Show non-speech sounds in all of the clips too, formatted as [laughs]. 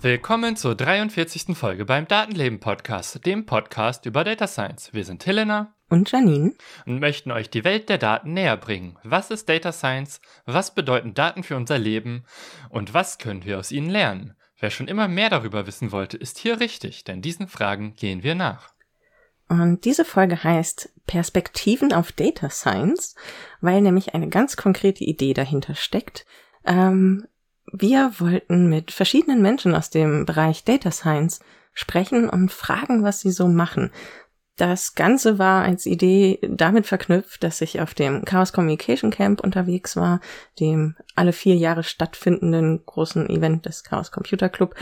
Willkommen zur 43. Folge beim Datenleben Podcast, dem Podcast über Data Science. Wir sind Helena und Janine und möchten euch die Welt der Daten näher bringen. Was ist Data Science? Was bedeuten Daten für unser Leben? Und was können wir aus ihnen lernen? Wer schon immer mehr darüber wissen wollte, ist hier richtig, denn diesen Fragen gehen wir nach. Und diese Folge heißt Perspektiven auf Data Science, weil nämlich eine ganz konkrete Idee dahinter steckt. Ähm, wir wollten mit verschiedenen Menschen aus dem Bereich Data Science sprechen und fragen, was sie so machen. Das Ganze war als Idee damit verknüpft, dass ich auf dem Chaos Communication Camp unterwegs war, dem alle vier Jahre stattfindenden großen Event des Chaos Computer Club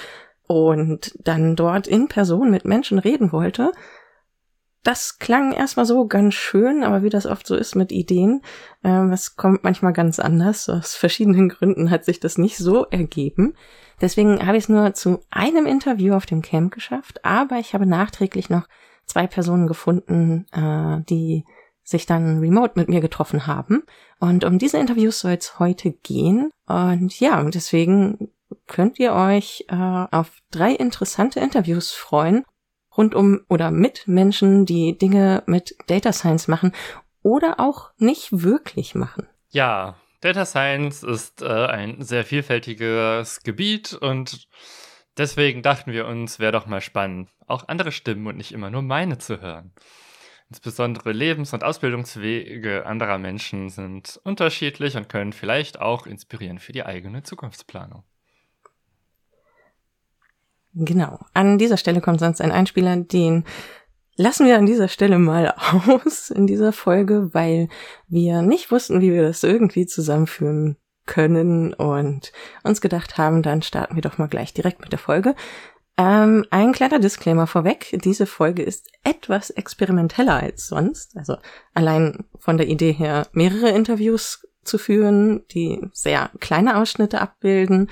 und dann dort in Person mit Menschen reden wollte, das klang erstmal so ganz schön, aber wie das oft so ist mit Ideen, äh, kommt manchmal ganz anders. Aus verschiedenen Gründen hat sich das nicht so ergeben. Deswegen habe ich es nur zu einem Interview auf dem Camp geschafft, aber ich habe nachträglich noch zwei Personen gefunden, äh, die sich dann remote mit mir getroffen haben. Und um diese Interviews soll es heute gehen. Und ja, deswegen könnt ihr euch äh, auf drei interessante Interviews freuen rund um oder mit Menschen, die Dinge mit Data Science machen oder auch nicht wirklich machen. Ja, Data Science ist äh, ein sehr vielfältiges Gebiet und deswegen dachten wir uns, wäre doch mal spannend, auch andere Stimmen und nicht immer nur meine zu hören. Insbesondere Lebens- und Ausbildungswege anderer Menschen sind unterschiedlich und können vielleicht auch inspirieren für die eigene Zukunftsplanung. Genau. An dieser Stelle kommt sonst ein Einspieler, den lassen wir an dieser Stelle mal [laughs] aus in dieser Folge, weil wir nicht wussten, wie wir das irgendwie zusammenführen können und uns gedacht haben, dann starten wir doch mal gleich direkt mit der Folge. Ähm, ein kleiner Disclaimer vorweg. Diese Folge ist etwas experimenteller als sonst. Also allein von der Idee her mehrere Interviews zu führen, die sehr kleine Ausschnitte abbilden.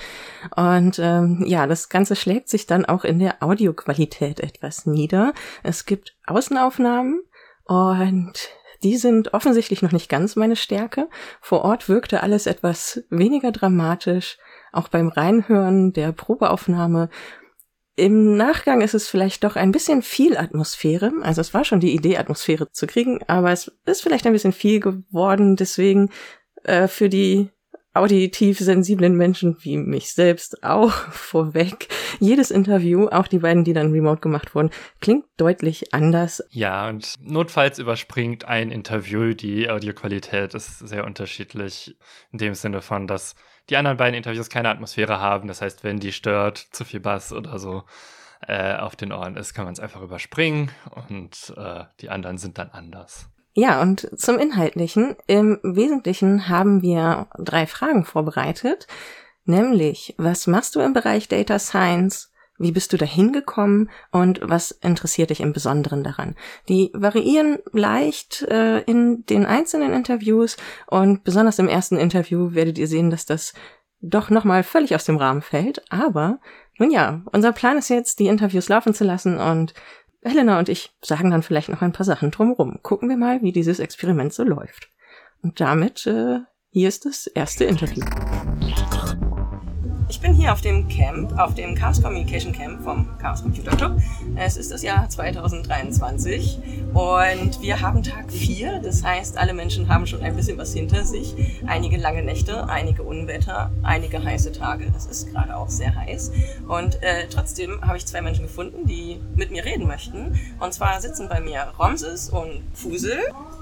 Und ähm, ja, das Ganze schlägt sich dann auch in der Audioqualität etwas nieder. Es gibt Außenaufnahmen und die sind offensichtlich noch nicht ganz meine Stärke. Vor Ort wirkte alles etwas weniger dramatisch. Auch beim Reinhören der Probeaufnahme im Nachgang ist es vielleicht doch ein bisschen viel Atmosphäre. Also es war schon die Idee, Atmosphäre zu kriegen, aber es ist vielleicht ein bisschen viel geworden. Deswegen äh, für die auditiv sensiblen Menschen wie mich selbst auch [laughs] vorweg. Jedes Interview, auch die beiden, die dann remote gemacht wurden, klingt deutlich anders. Ja, und notfalls überspringt ein Interview. Die Audioqualität ist sehr unterschiedlich in dem Sinne von, dass die anderen beiden Interviews keine Atmosphäre haben. Das heißt, wenn die stört, zu viel Bass oder so äh, auf den Ohren ist, kann man es einfach überspringen und äh, die anderen sind dann anders. Ja, und zum Inhaltlichen. Im Wesentlichen haben wir drei Fragen vorbereitet, nämlich, was machst du im Bereich Data Science? Wie bist du dahin gekommen und was interessiert dich im Besonderen daran? Die variieren leicht äh, in den einzelnen Interviews und besonders im ersten Interview werdet ihr sehen, dass das doch nochmal völlig aus dem Rahmen fällt. Aber nun ja, unser Plan ist jetzt, die Interviews laufen zu lassen und Helena und ich sagen dann vielleicht noch ein paar Sachen drumherum. Gucken wir mal, wie dieses Experiment so läuft. Und damit, äh, hier ist das erste Interview. Bin hier auf dem Camp, auf dem Chaos Communication Camp vom Chaos Computer Club. Es ist das Jahr 2023 und wir haben Tag 4. Das heißt, alle Menschen haben schon ein bisschen was hinter sich. Einige lange Nächte, einige Unwetter, einige heiße Tage. Es ist gerade auch sehr heiß. Und äh, trotzdem habe ich zwei Menschen gefunden, die mit mir reden möchten. Und zwar sitzen bei mir Romses und Fusel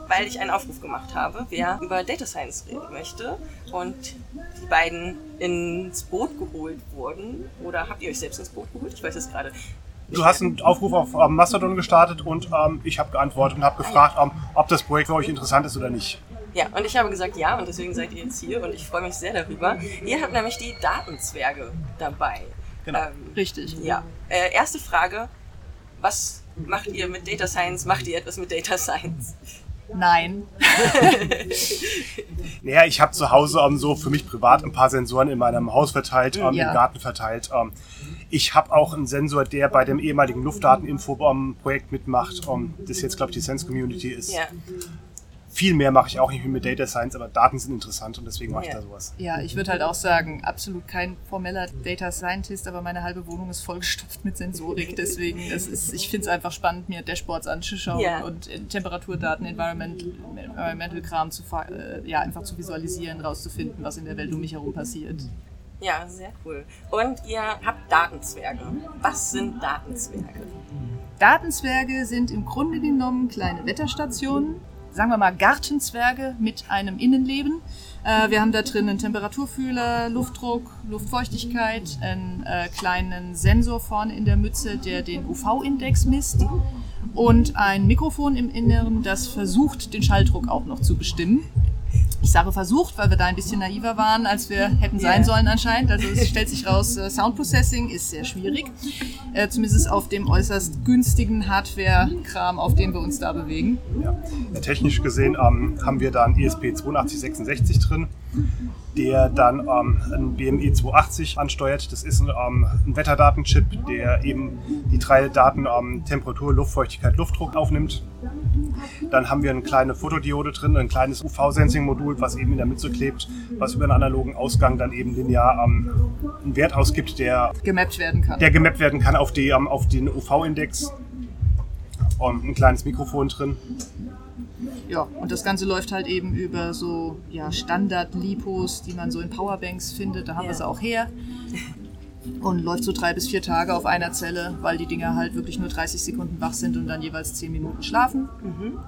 weil ich einen Aufruf gemacht habe, wer über Data Science reden möchte. Und die beiden ins Boot geholt wurden. Oder habt ihr euch selbst ins Boot geholt? Ich weiß es gerade. Du hast einen Aufruf auf ähm, Mastodon gestartet und ähm, ich habe geantwortet und habe gefragt, ähm, ob das Projekt für euch interessant ist oder nicht. Ja, und ich habe gesagt ja und deswegen seid ihr jetzt hier und ich freue mich sehr darüber. Ihr habt nämlich die Datenzwerge dabei. Genau. Ähm, Richtig. Ja. Äh, erste Frage, was macht ihr mit Data Science? Macht ihr etwas mit Data Science? Nein. [laughs] naja, ich habe zu Hause um, so für mich privat ein paar Sensoren in meinem Haus verteilt, um, Ja. im Garten verteilt. Um, ich habe auch einen Sensor, der bei dem ehemaligen Luftdateninfo-Projekt mitmacht. Um, das jetzt, glaube ich, die Sense Community ist. Ja. Viel mehr mache ich auch nicht mit Data Science, aber Daten sind interessant und deswegen mache ich da sowas. Ja, ich würde halt auch sagen, absolut kein formeller Data Scientist, aber meine halbe Wohnung ist vollgestopft mit Sensorik. Deswegen, es ist, ich finde es einfach spannend, mir Dashboards anzuschauen Ja. und äh, Temperaturdaten, Environmental, Environmental Kram zu, äh, ja, einfach zu visualisieren, rauszufinden, was in der Welt um mich herum passiert. Ja, sehr cool. Und ihr habt Datenzwerge. Was sind Datenzwerge? Datenzwerge sind im Grunde genommen kleine Wetterstationen, sagen wir mal Gartenzwerge mit einem Innenleben. Äh, wir haben da drin einen Temperaturfühler, Luftdruck, Luftfeuchtigkeit, einen äh, kleinen Sensor vorne in der Mütze, der den UV-Index misst und ein Mikrofon im Inneren, das versucht, den Schalldruck auch noch zu bestimmen. Ich sage versucht, weil wir da ein bisschen naiver waren, als wir hätten sein sollen anscheinend. Also es stellt sich raus, äh, Sound Processing ist sehr schwierig. Äh, zumindest auf dem äußerst günstigen Hardware-Kram, auf dem wir uns da bewegen. Ja. Technisch gesehen ähm, haben wir da einen ESP8266 drin, der dann ähm, einen BME 280 ansteuert. Das ist ein, ähm, ein Wetterdatenchip, der eben die drei Daten ähm, Temperatur, Luftfeuchtigkeit, Luftdruck aufnimmt. Dann haben wir eine kleine Fotodiode drin, ein kleines UV-Sensing-Modul, was eben in der Mütze klebt, was über einen analogen Ausgang dann eben linear ähm, einen Wert ausgibt, der, Gemappt werden kann. der gemappt werden kann auf, die, ähm, auf den UV-Index. Und ein kleines Mikrofon drin. Ja, und das Ganze läuft halt eben über so ja, Standard-Lipos, die man so in Powerbanks findet. Da haben Ja. wir sie auch her. Und läuft so drei bis vier Tage auf einer Zelle, weil die Dinger halt wirklich nur 30 Sekunden wach sind und dann jeweils 10 Minuten schlafen.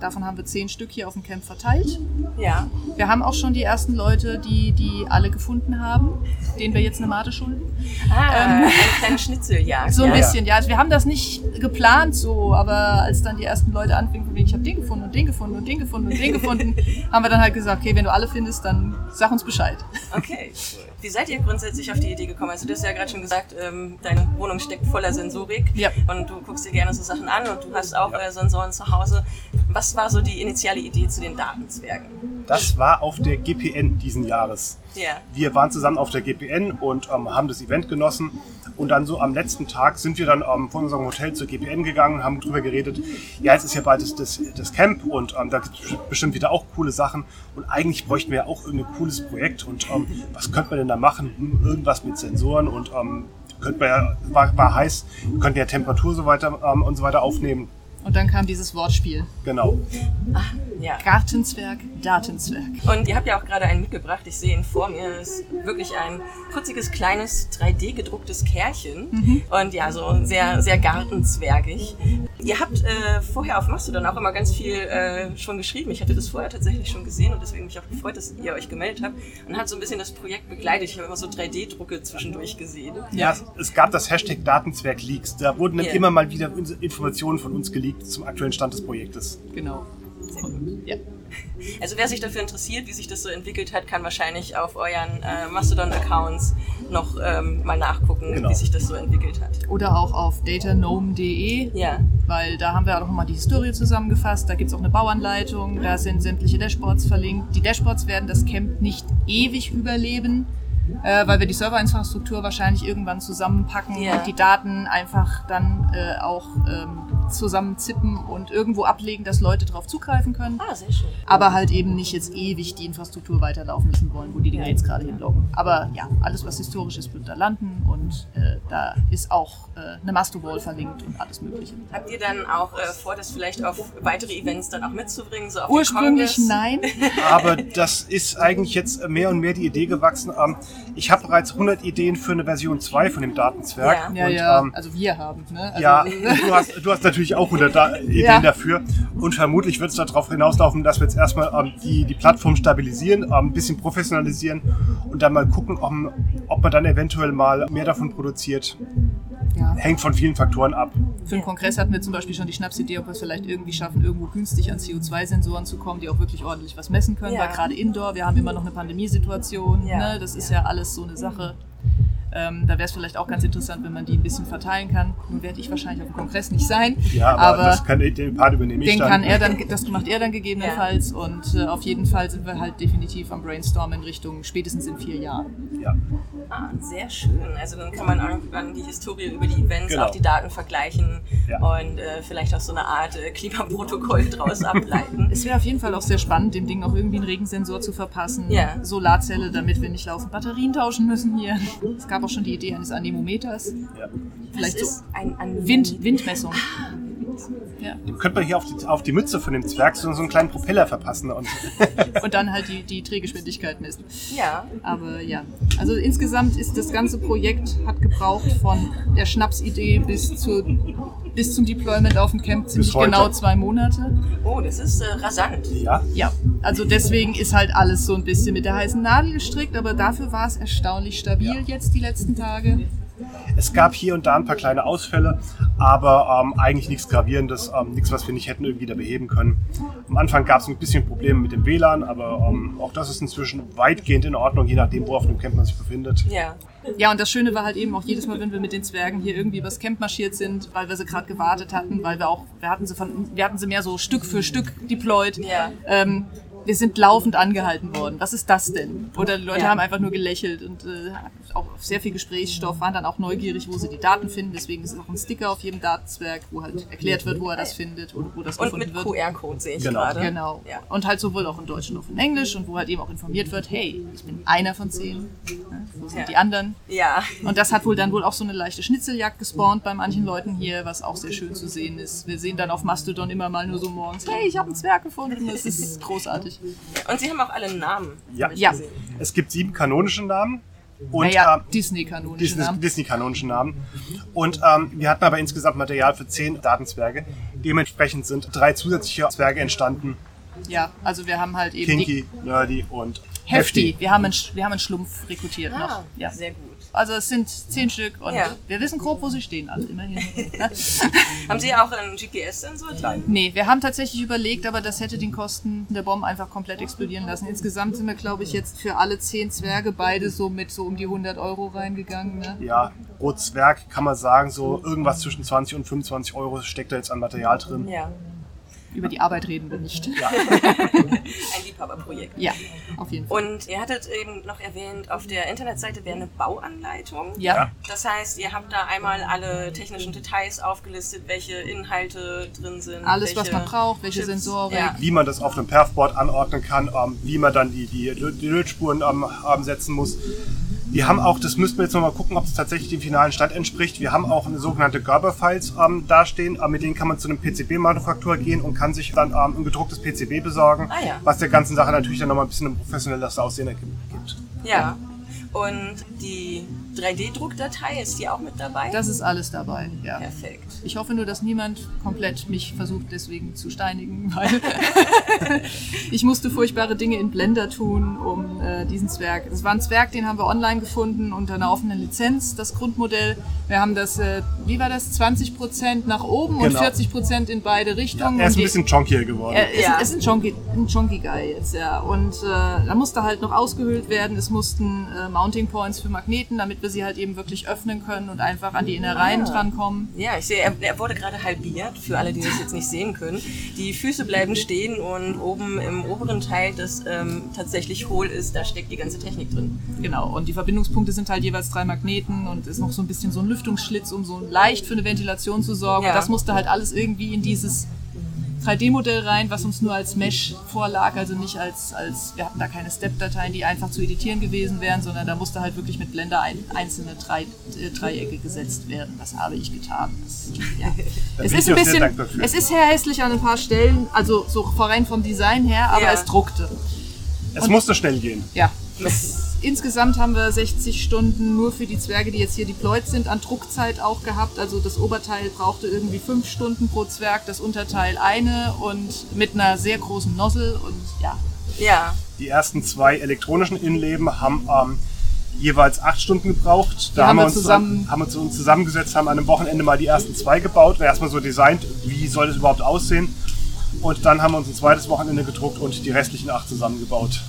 Davon haben wir 10 Stück hier auf dem Camp verteilt. Ja. Wir haben auch schon die ersten Leute, die die alle gefunden haben, denen wir jetzt eine Mate schulden. Ah, Ähm. eine kleine Schnitzeljagd. So ein ja. bisschen, ja. Also wir haben das nicht geplant so, aber als dann die ersten Leute anfingen, von wegen, ich habe den gefunden und den gefunden und den gefunden und den gefunden, [laughs] haben wir dann halt gesagt, okay, wenn du alle findest, dann sag uns Bescheid. Okay. Wie seid ihr grundsätzlich auf die Idee gekommen? Also du hast ja gerade schon gesagt, ähm, deine Wohnung steckt voller Sensorik Ja. und du guckst dir gerne so Sachen an und du hast auch äh, Sensoren zu Hause. Was war so die initiale Idee zu den Datenzwergen? Das war auf der GPN diesen Jahres. Ja. Wir waren zusammen auf der GPN und ähm, haben das Event genossen. Und dann so am letzten Tag sind wir dann ähm, von unserem Hotel zur GPN gegangen und haben drüber geredet, ja, jetzt ist ja bald das, das, das Camp und ähm, da gibt es bestimmt wieder auch coole Sachen. Und eigentlich bräuchten wir ja auch irgendein cooles Projekt. Und ähm, was könnte man denn da machen? Hm, irgendwas mit Sensoren und ähm, könnte man ja, war, war heiß, könnten ja Temperatur so weiter ähm, und so weiter aufnehmen. Und dann kam dieses Wortspiel. Genau. Ja. Gartenzwerg, Datenzwerg. Und ihr habt ja auch gerade einen mitgebracht. Ich sehe ihn vor mir. Das ist wirklich ein putziges, kleines, 3D gedrucktes Kerlchen. Und ja, so sehr, sehr gartenzwergig. Ihr habt äh, vorher auf Mastodon auch immer ganz viel äh, schon geschrieben. Ich hatte das vorher tatsächlich schon gesehen und deswegen mich auch gefreut, dass ihr euch gemeldet habt. Und hat so ein bisschen das Projekt begleitet. Ich habe immer so 3D-Drucke zwischendurch gesehen. Ja, es- es gab das Hashtag Datenzwerg Leaks. Da wurden dann Ja. immer mal wieder Informationen von uns geleakt zum aktuellen Stand des Projektes. Genau. Ja. Also wer sich dafür interessiert, wie sich das so entwickelt hat, kann wahrscheinlich auf euren äh, Mastodon-Accounts noch ähm, mal nachgucken, Genau. wie sich das so entwickelt hat. Oder auch auf datanome.de. Ja. weil da haben wir auch nochmal die Historie zusammengefasst. Da gibt's auch eine Bauanleitung, da sind sämtliche Dashboards verlinkt. Die Dashboards werden das Camp nicht ewig überleben, äh, weil wir die Serverinfrastruktur wahrscheinlich irgendwann zusammenpacken Ja. und die Daten einfach dann äh, auch ähm, zusammenzippen und irgendwo ablegen, dass Leute darauf zugreifen können. Ah, sehr schön. Aber halt eben nicht jetzt ewig die Infrastruktur weiterlaufen lassen wollen, wo die Dinger jetzt gerade hinloggen. Aber ja, alles was historisch ist, wird da landen und äh, da ist auch äh, eine Mastowall verlinkt und alles mögliche. Habt ihr dann auch äh, vor, das vielleicht auf weitere Events dann auch mitzubringen? So auf Ursprünglich nein. [laughs] [laughs] Aber das ist eigentlich jetzt mehr und mehr die Idee gewachsen. Ähm, ich habe bereits 100 Ideen für eine Version 2 von dem Datenzwerg. Ja. Ja, und, ja, Ähm, also wir haben, ne? Also, ja, [laughs] du hast, du hast natürlich auch 100 da Ideen Ja. dafür. Und vermutlich wird es darauf hinauslaufen, dass wir jetzt erstmal ähm, die, die Plattform stabilisieren, ähm, ein bisschen professionalisieren und dann mal gucken, ob, ob man dann eventuell mal mehr davon produziert. ja. Hängt von vielen Faktoren ab. Für den Kongress hatten wir zum Beispiel schon die Schnapsidee, ob wir es vielleicht irgendwie schaffen, irgendwo günstig an CO2-Sensoren zu kommen, die auch wirklich ordentlich was messen können, weil gerade Indoor, wir haben immer noch eine Pandemiesituation, ne? das ist ja alles so eine Sache. Ähm, da wäre es vielleicht auch ganz interessant, wenn man die ein bisschen verteilen kann. Nun werde ich wahrscheinlich auf dem Kongress nicht sein. Ja, aber, aber das kann, den Part übernehme ich den dann. kann er dann, das macht er dann gegebenenfalls. Und äh, auf jeden Fall sind wir halt definitiv am Brainstorm in Richtung spätestens in vier Jahren. ja. Ah, sehr schön. Also dann kann man irgendwann die Historie über die Events, Genau. auch die Daten vergleichen Ja. und äh, vielleicht auch so eine Art äh, Klimaprotokoll draus ableiten. Es wäre auf jeden Fall auch sehr spannend, dem Ding auch irgendwie einen Regensensor zu verpassen. Ja. Solarzelle, damit wir nicht laufend Batterien tauschen müssen hier. Es gab auch schon die Idee eines Anemometers. Ja. Vielleicht so ist ein, Wind, Windmessung. Ja. Dem könnte man hier auf die, auf die Mütze von dem Zwerg so, so einen kleinen Propeller verpassen. Und [laughs] Und dann halt die, die Drehgeschwindigkeit messen. Ja, Aber ja, also insgesamt ist das ganze Projekt hat gebraucht von der Schnapsidee bis, zu, bis zum Deployment auf dem Camp ziemlich genau zwei Monate. oh, das ist äh, rasant. ja, Ja, also deswegen ist halt alles so ein bisschen mit der heißen Nadel gestrickt, aber dafür war es erstaunlich stabil Ja. jetzt die letzten Tage. Es gab hier und da ein paar kleine Ausfälle, aber ähm, eigentlich nichts Gravierendes, ähm, nichts, was wir nicht hätten irgendwie da beheben können. Am Anfang gab es ein bisschen Probleme mit dem WLAN, aber ähm, auch das ist inzwischen weitgehend in Ordnung, je nachdem, wo auf dem Camp man sich befindet. Ja. Ja, und das Schöne war halt eben auch jedes Mal, wenn wir mit den Zwergen hier irgendwie übers Camp marschiert sind, weil wir sie gerade gewartet hatten, weil wir auch, wir hatten sie von, wir hatten sie mehr so Stück für Stück deployed. Ja. Ähm, wir sind laufend angehalten worden. Was ist das denn? Oder die Leute Ja. haben einfach nur gelächelt und äh, auch sehr viel Gesprächsstoff, waren dann auch neugierig, wo sie die Daten finden. Deswegen ist auch ein Sticker auf jedem Datenzwerg, wo halt erklärt wird, wo er das findet oder wo das Und gefunden mit wird. QR-Code sehe ich Genau. gerade. Genau. Ja. Und halt sowohl auch in Deutsch und auch in Englisch und wo halt eben auch informiert wird, hey, ich bin einer von zehn. Ne? Wo sind Ja. die anderen? Ja. Und das hat wohl dann wohl auch so eine leichte Schnitzeljagd gespawnt bei manchen Leuten hier, was auch sehr schön zu sehen ist. Wir sehen dann auf Mastodon immer mal nur so morgens, hey, ich habe einen Zwerg gefunden. Das ist großartig. Und sie haben auch alle Namen. Ja. Ja. gesehen. Es gibt sieben kanonische Namen und naja, ähm, Disney-kanonische Disney, Namen. Disney-kanonischen Namen. Und ähm, wir hatten aber insgesamt Material für zehn Datenzwerge. Dementsprechend sind drei zusätzliche Zwerge entstanden. Ja, also wir haben halt eben die Kinky, Nerdy und Hefty. Wir haben einen, wir haben einen Schlumpf rekrutiert noch. Ah, Ja. sehr gut. Also es sind zehn Stück und Ja. wir wissen grob, wo sie stehen, alle immerhin. [laughs] [laughs] Haben Sie auch einen GPS-Sensor drin? Nee, wir haben tatsächlich überlegt, aber das hätte den Kosten der Bomben einfach komplett explodieren lassen. Insgesamt sind wir, glaube ich, jetzt für alle zehn Zwerge beide so mit so um die 100 Euro reingegangen. Ne? ja, pro Zwerg kann man sagen, so irgendwas zwischen 20 und 25 Euro steckt da jetzt an Material drin. Ja. Über die Arbeit reden wir nicht. [laughs] Ein Liebhaberprojekt. Ja, auf jeden Fall. Und ihr hattet eben noch erwähnt, auf der Internetseite wäre eine Bauanleitung. Ja, Ja. Das heißt, ihr habt da einmal alle technischen Details aufgelistet, welche Inhalte drin sind. alles, was man braucht, welche Chips. Sensorik. Ja. Wie man das auf einem Perfboard anordnen kann, ähm, wie man dann die, die, die Lötspuren ähm, ähm, setzen muss. Wir haben auch, das müssten wir jetzt nochmal gucken, ob es tatsächlich dem finalen Stand entspricht. Wir haben auch eine sogenannte Gerber-Files ähm, dastehen. Äh, mit denen kann man zu einem PCB-Manufaktur gehen und kann sich dann ähm, ein gedrucktes PCB besorgen, Ah, ja. was der ganzen Sache natürlich dann nochmal ein bisschen ein professionelles Aussehen ergibt. gibt. Ja. Und die 3D-Druckdatei, ist die auch mit dabei? Das ist alles dabei, ja. Perfekt. Ich hoffe nur, dass niemand komplett mich versucht deswegen zu steinigen, [laughs] weil [laughs] ich musste furchtbare Dinge in Blender tun, um äh, diesen Zwerg. Es war ein Zwerg, den haben wir online gefunden unter einer offenen Lizenz, das Grundmodell. Wir haben das, äh, wie war das, 20% nach oben Genau. und 40% in beide Ja, Richtungen. er ist ein bisschen chonkier geworden. er ist, Ja. ist ein Chonky, ein Chonky Guy jetzt, ja. Und äh, da musste halt noch ausgehöhlt werden. Es mussten äh, Mounting Points für Magneten, damit wir sie halt eben wirklich öffnen können und einfach an die Innereien Ah. drankommen. Ja, ich sehe, er, er wurde gerade halbiert, für alle, die das jetzt nicht sehen können. Die Füße bleiben stehen und oben im oberen Teil, das ähm, tatsächlich hohl ist, da steckt die ganze Technik drin. Genau, und die Verbindungspunkte sind halt jeweils drei Magneten und ist noch so ein bisschen so ein Lüftungsschlitz, um so leicht für eine Ventilation zu sorgen. Ja. Und das musste halt alles irgendwie in dieses 3D-Modell rein, was uns nur als Mesh vorlag, also nicht als, als wir hatten da keine Step-Dateien, die einfach zu editieren gewesen wären, sondern da musste halt wirklich mit Blender ein, einzelne drei, äh, Dreiecke gesetzt werden. Das habe ich getan. Das, ja. [laughs] Es ist ein bisschen, es ist sehr hässlich an ein paar Stellen, also so rein vom Design her, aber Ja. es druckte. es musste schnell gehen. Ja. Das, insgesamt haben wir 60 Stunden nur für die Zwerge, die jetzt hier deployed sind, an Druckzeit auch gehabt. Also das Oberteil brauchte irgendwie fünf Stunden pro Zwerg, das Unterteil eine und mit einer sehr großen Nozzle und ja. Ja, Die ersten zwei elektronischen Innenleben haben ähm, jeweils acht Stunden gebraucht. Da Die haben wir uns, zusammen- haben wir uns zusammengesetzt, haben an einem Wochenende mal die ersten zwei gebaut. Erstmal so designt, wie soll das überhaupt aussehen. Und dann haben wir uns ein zweites Wochenende gedruckt und die restlichen acht zusammengebaut.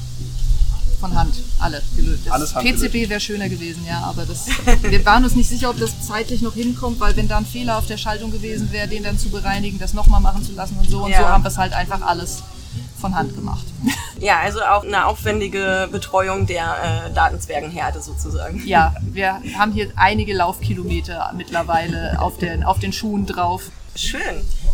Von Hand, alle gelöst. Das Alles PCB wäre schöner gewesen, ja, aber das, wir waren uns nicht sicher, ob das zeitlich noch hinkommt, weil wenn da ein Fehler auf der Schaltung gewesen wäre, den dann zu bereinigen, das nochmal machen zu lassen und so. Und Ja. so haben wir es halt einfach alles von Hand gemacht. [laughs] Ja, also auch eine aufwendige Betreuung der äh, Datenzwergenherde sozusagen. Ja, wir haben hier einige Laufkilometer mittlerweile auf den, auf den Schuhen drauf. Schön.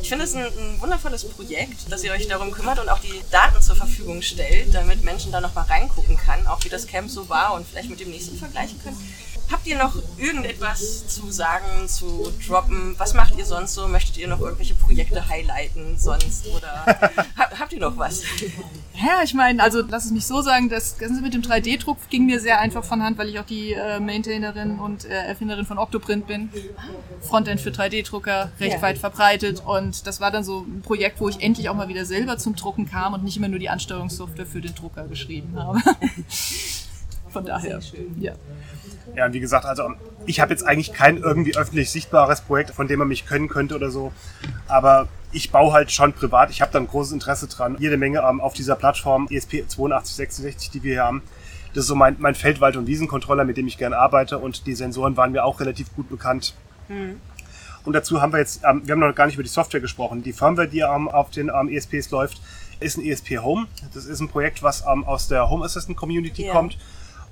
Ich finde es ein, ein wundervolles Projekt, dass ihr euch darum kümmert und auch die Daten zur Verfügung stellt, damit Menschen da nochmal reingucken kann, auch wie das Camp so war und vielleicht mit dem nächsten vergleichen können. Habt ihr noch irgendetwas zu sagen, zu droppen? Was macht ihr sonst so? Möchtet ihr noch irgendwelche Projekte highlighten sonst? Oder [laughs] ha- habt ihr noch was? [laughs] Ja, ich meine, also lass es mich so sagen, das Ganze mit dem 3D-Druck ging mir sehr einfach von Hand, weil ich auch die äh, Maintainerin und äh, Erfinderin von Octoprint bin. Frontend für 3D-Drucker, recht Ja. weit verbreitet. Und das war dann so ein Projekt, wo ich endlich auch mal wieder selber zum Drucken kam und nicht immer nur die Ansteuerungssoftware für den Drucker geschrieben habe. [laughs] Von daher. Ja. Ja, und wie gesagt, also ich habe jetzt eigentlich kein irgendwie öffentlich sichtbares Projekt, von dem man mich können könnte oder so. Aber ich baue halt schon privat. Ich habe da ein großes Interesse dran. Jede Menge ähm, auf dieser Plattform ESP 8266, die wir hier haben. Das ist so mein, mein Feldwald- und Wiesencontroller, mit dem ich gerne arbeite. Und die Sensoren waren mir auch relativ gut bekannt. Und dazu haben wir jetzt, ähm, wir haben noch gar nicht über die Software gesprochen. Die Firmware, die ähm, auf den ähm, ESPs läuft, ist ein ESP Home. Das ist ein Projekt, was ähm, aus der Home Assistant Community Ja. kommt.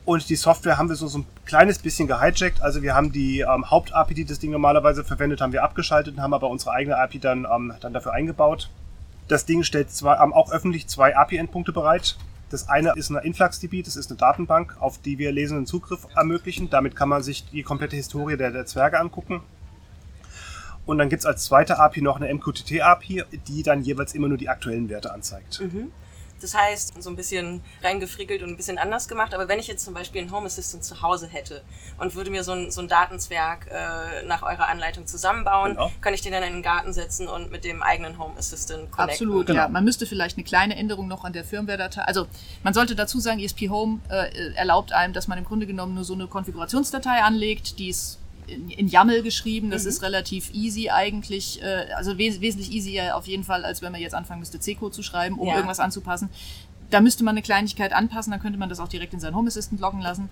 Und die Software haben wir so, so ein kleines bisschen gehijackt. Also wir haben die ähm, Haupt-API, die das Ding normalerweise verwendet, haben wir abgeschaltet und haben aber unsere eigene API dann, ähm, dann dafür eingebaut. Das Ding stellt zwar ähm, auch öffentlich zwei API-Endpunkte bereit. Das eine ist eine InfluxDB, das ist eine Datenbank, auf die wir lesenden Zugriff ermöglichen. Damit kann man sich die komplette Historie der, der Zwerge angucken. Und dann gibt's als zweite API noch eine MQTT-API, die dann jeweils immer nur die aktuellen Werte anzeigt. Das heißt, so ein bisschen reingefrickelt und ein bisschen anders gemacht. Aber wenn ich jetzt zum Beispiel einen Home Assistant zu Hause hätte und würde mir so ein, so ein Datenzwerg äh, nach eurer Anleitung zusammenbauen, Genau. kann ich den dann in den Garten setzen und mit dem eigenen Home Assistant connecten. Absolut, Genau. ja. Man müsste vielleicht eine kleine Änderung noch an der Firmware-Datei. Also man sollte dazu sagen, ESP Home äh, erlaubt einem, dass man im Grunde genommen nur so eine Konfigurationsdatei anlegt, die ist in, in YAML geschrieben. Das ist relativ easy eigentlich, äh, also wes wesentlich easier auf jeden Fall, als wenn man jetzt anfangen müsste, C-Code zu schreiben, um Ja. irgendwas anzupassen. Da müsste man eine Kleinigkeit anpassen, dann könnte man das auch direkt in seinen Home Assistant loggen lassen.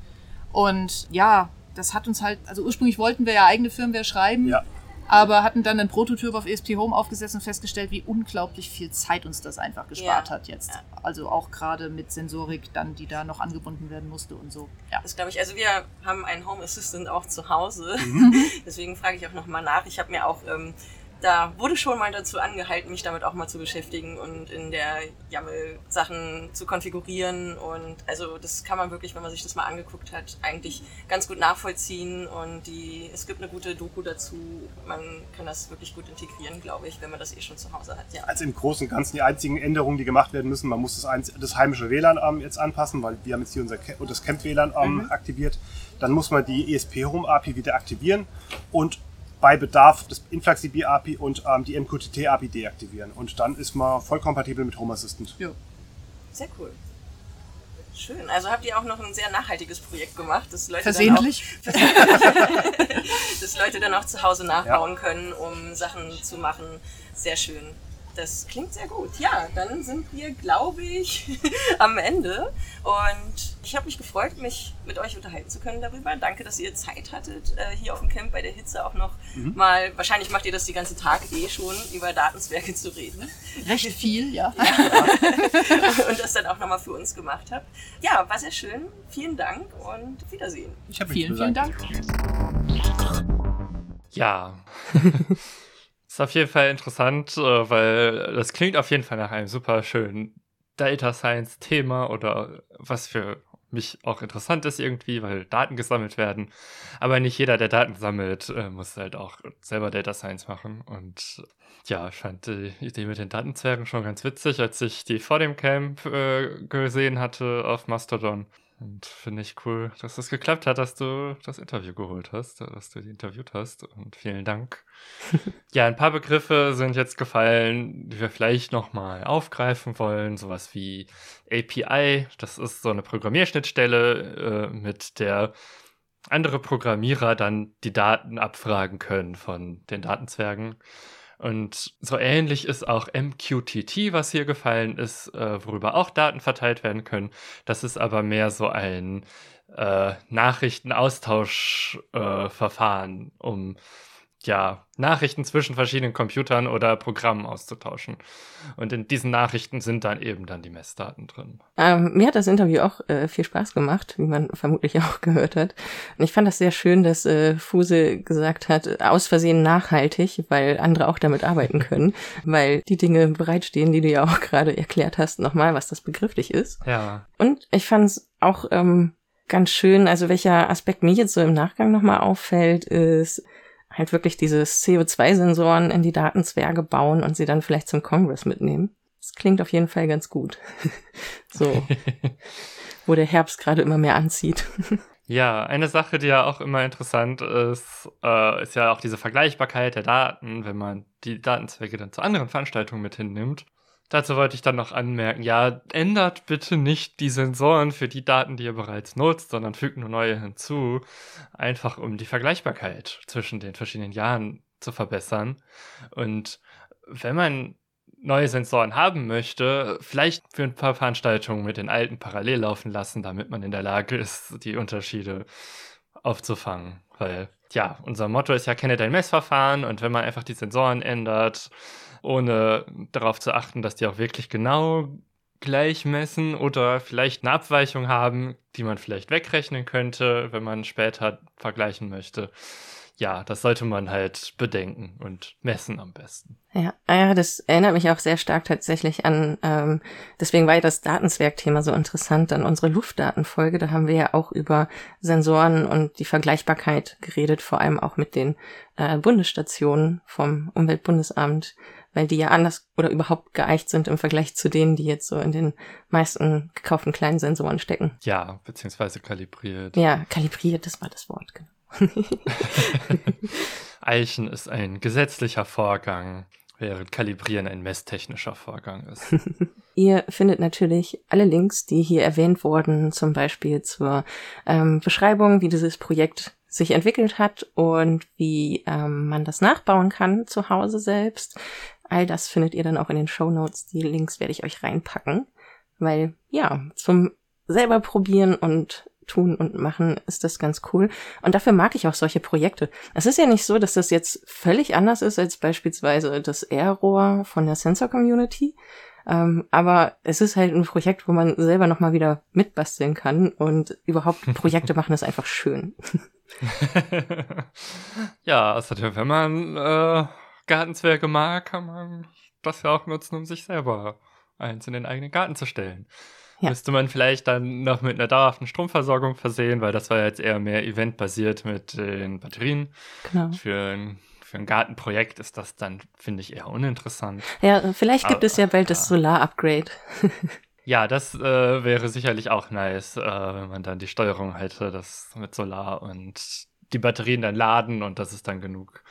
Und ja, das hat uns halt, also ursprünglich wollten wir ja eigene Firmware schreiben, Ja. Aber hatten dann einen Prototyp auf ESP Home aufgesetzt und festgestellt, wie unglaublich viel Zeit uns das einfach gespart Ja. hat jetzt. Ja. Also auch gerade mit Sensorik dann, die da noch angebunden werden musste und so. Ja. Das glaube ich. Also wir haben einen Home Assistant auch zu Hause. [laughs] Deswegen frage ich auch nochmal nach. Ich habe mir auch, ähm, da wurde schon mal dazu angehalten, mich damit auch mal zu beschäftigen und in der YAML Sachen zu konfigurieren. Und also das kann man wirklich, wenn man sich das mal angeguckt hat, eigentlich ganz gut nachvollziehen. Und die, es gibt eine gute Doku dazu. Man kann das wirklich gut integrieren, glaube ich, wenn man das eh schon zu Hause hat. Ja. Also im Großen und Ganzen die einzigen Änderungen, die gemacht werden müssen, man muss das, das heimische WLAN ähm, jetzt anpassen, weil wir haben jetzt hier unser das Camp WLAN ähm, aktiviert. Dann muss man die ESP Home API wieder aktivieren und bei Bedarf das InfluxDB API und ähm, die MQTT API deaktivieren. Und dann ist man voll kompatibel mit Home Assistant. Ja. Sehr cool. Schön. Also habt ihr auch noch ein sehr nachhaltiges Projekt gemacht, das Leute Versehentlich. dann auch, [laughs] dass Leute dann auch zu Hause nachbauen können, um Sachen zu machen. Sehr schön. Das klingt sehr gut. Ja, dann sind wir, glaube ich, [laughs] am Ende. Und ich habe mich gefreut, mich mit euch unterhalten zu können darüber. Danke, dass ihr Zeit hattet, äh, hier auf dem Camp bei der Hitze auch noch mal, wahrscheinlich macht ihr das die ganze Tag eh schon, über Datenswerke zu reden. Recht viel, ja. [laughs] [laughs] und das dann auch nochmal für uns gemacht habt. Ja, war sehr schön. Vielen Dank und auf Wiedersehen. Ich hab mich Vielen, vielen. Dank. Ja. Ist auf jeden Fall interessant, äh, weil das klingt auf jeden Fall nach einem super schönen Data Science Thema oder was für mich auch interessant ist irgendwie, weil Daten gesammelt werden. Aber nicht jeder, der Daten sammelt, äh, muss halt auch selber Data Science machen. Und ja, ich fand die Idee mit den Datenzwergen schon ganz witzig, als ich die vor dem Camp äh, gesehen hatte auf Mastodon. Und finde ich cool, dass es geklappt hat, dass du das Interview geholt hast, dass du die interviewt hast. Und vielen Dank. [laughs] ja, ein paar Begriffe sind jetzt gefallen, die wir vielleicht nochmal aufgreifen wollen. Sowas wie API, das ist so eine Programmierschnittstelle, äh, mit der andere Programmierer dann die Daten abfragen können von den Datenzwergen. Und so ähnlich ist auch MQTT, was hier gefallen ist, äh, worüber auch Daten verteilt werden können. Das ist aber mehr so ein äh, Nachrichtenaustauschverfahren, äh, um ja, Nachrichten zwischen verschiedenen Computern oder Programmen auszutauschen. Und in diesen Nachrichten sind dann eben dann die Messdaten drin. Ähm, mir hat das Interview auch äh, viel Spaß gemacht, wie man [laughs] vermutlich auch gehört hat. Und ich fand das sehr schön, dass äh, Fuse gesagt hat, aus Versehen nachhaltig, weil andere auch damit arbeiten können, [laughs] weil die Dinge bereitstehen, die du ja auch gerade erklärt hast, nochmal, was das begrifflich ist. Ja. Und ich fand es auch ähm, ganz schön, also welcher Aspekt mir jetzt so im Nachgang nochmal auffällt, ist, halt wirklich dieses CO2-Sensoren in die Datenzwerge bauen und sie dann vielleicht zum Congress mitnehmen. Das klingt auf jeden Fall ganz gut. [laughs] so, [laughs] wo der Herbst gerade immer mehr anzieht. [laughs] Ja, eine Sache, die ja auch immer interessant ist, äh, ist ja auch diese Vergleichbarkeit der Daten, wenn man die Datenzwecke dann zu anderen Veranstaltungen mit hinnimmt. Dazu wollte ich dann noch anmerken, ja, ändert bitte nicht die Sensoren für die Daten, die ihr bereits nutzt, sondern fügt nur neue hinzu, einfach um die Vergleichbarkeit zwischen den verschiedenen Jahren zu verbessern. Und wenn man neue Sensoren haben möchte, vielleicht für ein paar Veranstaltungen mit den alten parallel laufen lassen, damit man in der Lage ist, die Unterschiede aufzufangen. Weil, ja, unser Motto ist ja, kenne dein Messverfahren und wenn man einfach die Sensoren ändert, ohne darauf zu achten, dass die auch wirklich genau gleich messen oder vielleicht eine Abweichung haben, die man vielleicht wegrechnen könnte, wenn man später vergleichen möchte. Ja, das sollte man halt bedenken und messen am besten. Ja, ah ja, das erinnert mich auch sehr stark tatsächlich an, ähm, deswegen war ja das Datenzwerg-Thema so interessant an unsere Luftdatenfolge. Da haben wir ja auch über Sensoren und die Vergleichbarkeit geredet, vor allem auch mit den äh, Bundesstationen vom Umweltbundesamt weil die ja anders oder überhaupt geeicht sind im Vergleich zu denen, die jetzt so in den meisten gekauften kleinen Sensoren stecken. Ja, beziehungsweise kalibriert. Ja, kalibriert, das war das Wort, genau. [laughs] Eichen ist ein gesetzlicher Vorgang, während Kalibrieren ein messtechnischer Vorgang ist. [laughs] Ihr findet natürlich alle Links, die hier erwähnt wurden, zum Beispiel zur ähm, Beschreibung, wie dieses Projekt sich entwickelt hat und wie ähm, man das nachbauen kann zu Hause selbst. All das findet ihr dann auch in den Show Notes. Die Links werde ich euch reinpacken, weil ja, zum selber probieren und tun und machen ist das ganz cool. Und dafür mag ich auch solche Projekte. Es ist ja nicht so, dass das jetzt völlig anders ist als beispielsweise das Air-Rohr von der Sensor Community. Ähm, aber es ist halt ein Projekt, wo man selber nochmal wieder mitbasteln kann und überhaupt [laughs] Projekte machen ist einfach schön. [laughs] [laughs] ja, außerdem, wenn man äh, Gartenzwerge mag, kann man das ja auch nutzen, um sich selber eins in den eigenen Garten zu stellen. Ja. Müsste man vielleicht dann noch mit einer dauerhaften Stromversorgung versehen, weil das war jetzt eher mehr eventbasiert mit den Batterien. Genau. Für ein, für ein Gartenprojekt ist das dann, finde ich, eher uninteressant. Ja, vielleicht gibt Aber, es ja bald ja. das Solar-Upgrade. [laughs] ja, das äh, wäre sicherlich auch nice, äh, wenn man dann die Steuerung hätte, das mit Solar und die Batterien dann laden und das ist dann genug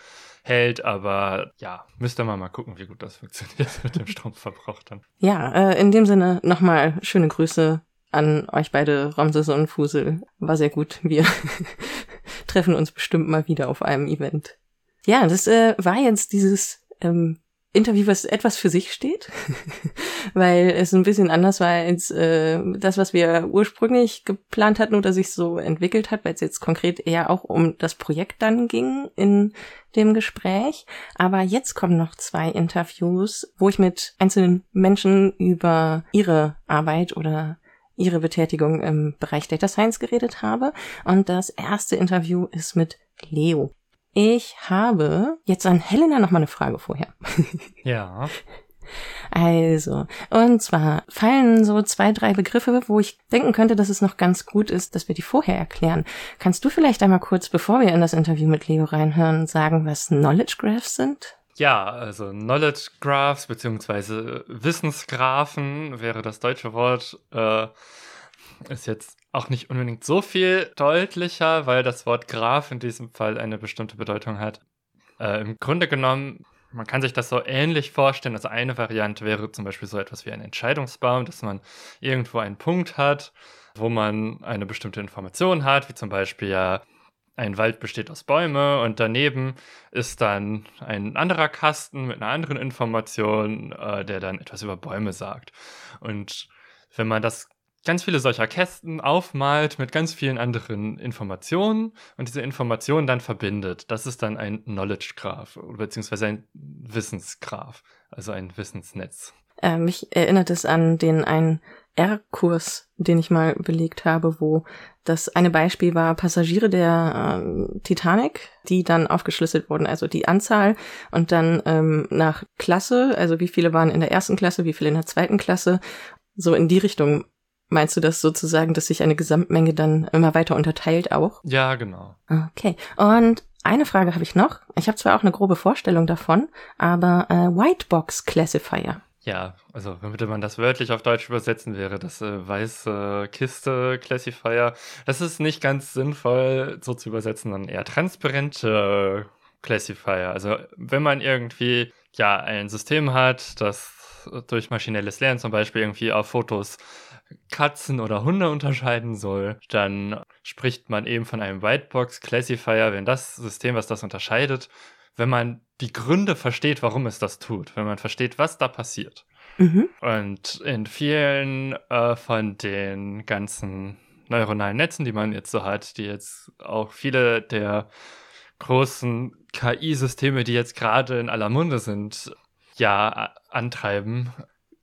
hält, aber ja, müsste man mal gucken, wie gut das funktioniert [laughs] mit dem Stromverbrauch dann. Ja, äh, in dem Sinne nochmal schöne Grüße an euch beide, Ramses und Fusel. War sehr gut. Wir [laughs] treffen uns bestimmt mal wieder auf einem Event. Ja, das äh, war jetzt dieses ähm, Interview, was etwas für sich steht, [laughs] weil es ein bisschen anders war als äh, das, was wir ursprünglich geplant hatten oder sich so entwickelt hat, weil es jetzt konkret eher auch um das Projekt dann ging in dem Gespräch. Aber jetzt kommen noch zwei Interviews, wo ich mit einzelnen Menschen über ihre Arbeit oder ihre Betätigung im Bereich Data Science geredet habe. Und das erste Interview ist mit Leo. Ich habe jetzt an Helena noch mal eine Frage vorher. [laughs] Ja. Also, und zwar fallen so zwei, drei Begriffe, wo ich denken könnte, dass es noch ganz gut ist, dass wir die vorher erklären. Kannst du vielleicht einmal kurz, bevor wir in das Interview mit Leo reinhören, sagen, was Knowledge Graphs sind? Ja, also Knowledge Graphs beziehungsweise Wissensgraphen wäre das deutsche Wort, äh, ist jetzt auch nicht unbedingt so viel deutlicher, weil das Wort Graph in diesem Fall eine bestimmte Bedeutung hat. Äh, Im Grunde genommen, man kann sich das so ähnlich vorstellen. Also eine Variante wäre zum Beispiel so etwas wie ein Entscheidungsbaum, dass man irgendwo einen Punkt hat, wo man eine bestimmte Information hat, wie zum Beispiel ja, ein Wald besteht aus Bäumen und daneben ist dann ein anderer Kasten mit einer anderen Information, äh, der dann etwas über Bäume sagt. Und wenn man das ganz viele solcher Kästen aufmalt mit ganz vielen anderen Informationen und diese Informationen dann verbindet. Das ist dann ein Knowledge Graph beziehungsweise ein Wissensgraph, also ein Wissensnetz. Äh, mich erinnert es an den einen R-Kurs, den ich mal belegt habe, wo das eine Beispiel war Passagiere der äh, Titanic, die dann aufgeschlüsselt wurden, also die Anzahl und dann ähm, nach Klasse, also wie viele waren in der ersten Klasse, wie viele in der zweiten Klasse, so in die Richtung Meinst du das sozusagen, dass sich eine Gesamtmenge dann immer weiter unterteilt auch? Ja, genau. Okay. Und eine Frage habe ich noch. Ich habe zwar auch eine grobe Vorstellung davon, aber äh, Whitebox Classifier. Ja, also wenn man das wörtlich auf Deutsch übersetzen wäre, das äh, weiße Kiste Classifier, das ist nicht ganz sinnvoll so zu übersetzen, sondern eher transparente Classifier. Also wenn man irgendwie ja ein System hat, das durch maschinelles Lernen zum Beispiel irgendwie auf Fotos Katzen oder Hunde unterscheiden soll, dann spricht man eben von einem Whitebox Classifier, wenn das System, was das unterscheidet, wenn man die Gründe versteht, warum es das tut, wenn man versteht, was da passiert. Mhm. Und in vielen äh, von den ganzen neuronalen Netzen, die man jetzt so hat, die jetzt auch viele der großen KI-Systeme, die jetzt gerade in aller Munde sind, ja, antreiben,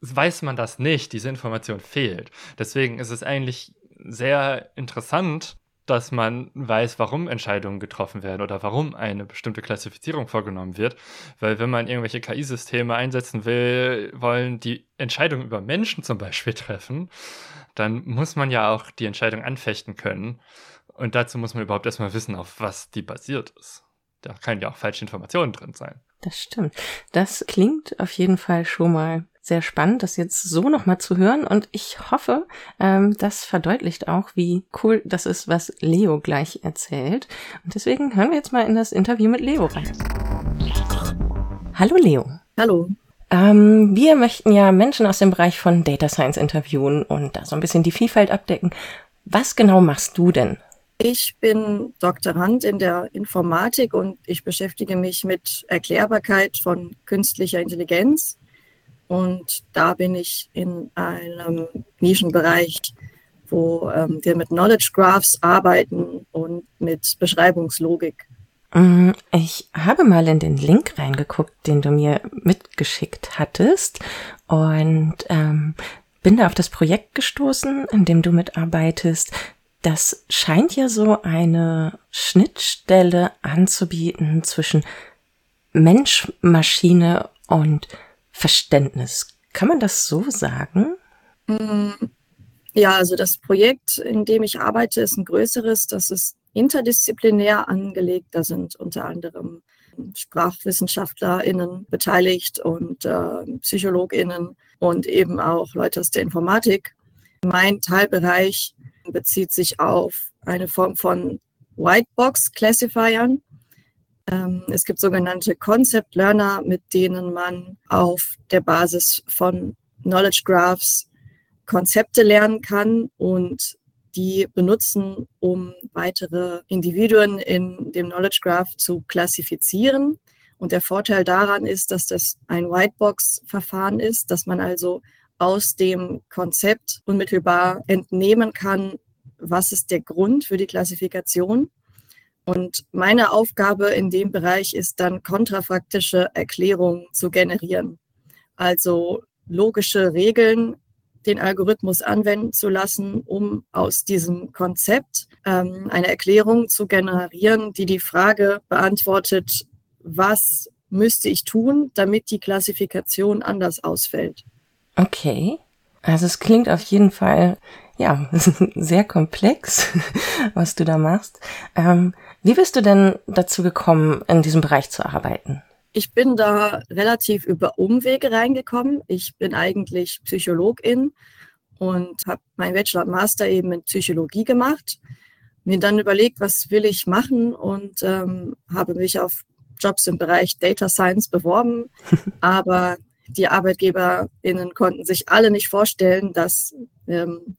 weiß man das nicht, diese Information fehlt. Deswegen ist es eigentlich sehr interessant, dass man weiß, warum Entscheidungen getroffen werden oder warum eine bestimmte Klassifizierung vorgenommen wird. Weil wenn man irgendwelche KI-Systeme einsetzen will, wollen die Entscheidungen über Menschen zum Beispiel treffen, dann muss man ja auch die Entscheidung anfechten können. Und dazu muss man überhaupt erstmal wissen, auf was die basiert ist. Da können ja auch falsche Informationen drin sein. Das stimmt. Das klingt auf jeden Fall schon mal sehr spannend, das jetzt so nochmal zu hören. Und ich hoffe, ähm, das verdeutlicht auch, wie cool das ist, was Leo gleich erzählt. Und deswegen hören wir jetzt mal in das Interview mit Leo rein. Hallo Leo. Hallo. Ähm, wir möchten ja Menschen aus dem Bereich von Data Science interviewen und da so ein bisschen die Vielfalt abdecken. Was genau machst du denn? Ich bin Doktorand in der Informatik und ich beschäftige mich mit Erklärbarkeit von künstlicher Intelligenz und da bin ich in einem Nischenbereich, wo ähm, wir mit Knowledge Graphs arbeiten und mit Beschreibungslogik. Mm, ich habe mal in den Link reingeguckt, den du mir mitgeschickt hattest und ähm, bin da auf das Projekt gestoßen, in dem du mitarbeitest. Das scheint ja so eine Schnittstelle anzubieten zwischen Mensch, Maschine und Verständnis. Kann man das so sagen? Mm, ja, also das Projekt, in dem ich arbeite, ist ein größeres. Das ist interdisziplinär angelegt. Da sind unter anderem SprachwissenschaftlerInnen beteiligt und äh, PsychologInnen und eben auch Leute aus der Informatik. Mein Teilbereich bezieht sich auf eine Form von Whitebox-Classifiern. Ähm, es gibt sogenannte Concept Learner, mit denen man auf der Basis von Knowledge Graphs Konzepte lernen kann und die benutzen, um weitere Individuen in dem Knowledge Graph zu klassifizieren. Und der Vorteil daran ist, dass das ein Whitebox-Verfahren ist, dass man also aus dem Konzept unmittelbar entnehmen kann, was ist der Grund für die Klassifikation und meine Aufgabe in dem Bereich ist dann kontrafaktische Erklärungen zu generieren. Also logische Regeln, den Algorithmus anwenden zu lassen, um aus diesem Konzept ähm, eine Erklärung zu generieren, die die Frage beantwortet, was müsste ich tun, damit die Klassifikation anders ausfällt. Okay. Also es klingt auf jeden Fall, ja, [laughs] sehr komplex, [laughs] was du da machst. Ähm, wie bist du denn dazu gekommen, in diesem Bereich zu arbeiten? Ich bin da relativ über Umwege reingekommen. Ich bin eigentlich Psychologin und habe meinen Bachelor und Master eben in Psychologie gemacht. Mir dann überlegt, was will ich machen und ähm, habe mich auf Jobs im Bereich Data Science beworben. [laughs] Aber die ArbeitgeberInnen konnten sich alle nicht vorstellen, dass ähm,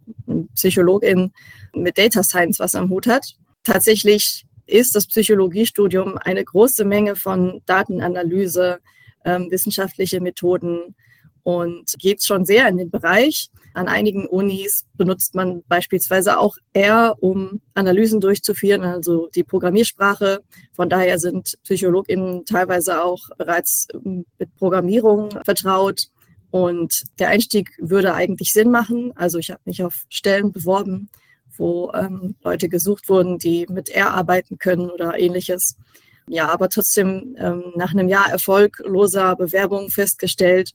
Psychologin mit Data Science was am Hut hat. Tatsächlich ist das Psychologiestudium eine große Menge von Datenanalyse, ähm, wissenschaftliche Methoden und geht schon sehr in den Bereich. An einigen Unis benutzt man beispielsweise auch R, um Analysen durchzuführen, also die Programmiersprache. Von daher sind PsychologInnen teilweise auch bereits ähm, mit Programmierung vertraut. Und der Einstieg würde eigentlich Sinn machen. Also ich habe mich auf Stellen beworben, wo ähm, Leute gesucht wurden, die mit R arbeiten können oder ähnliches. Ja, aber trotzdem ähm, nach einem Jahr erfolgloser Bewerbung festgestellt,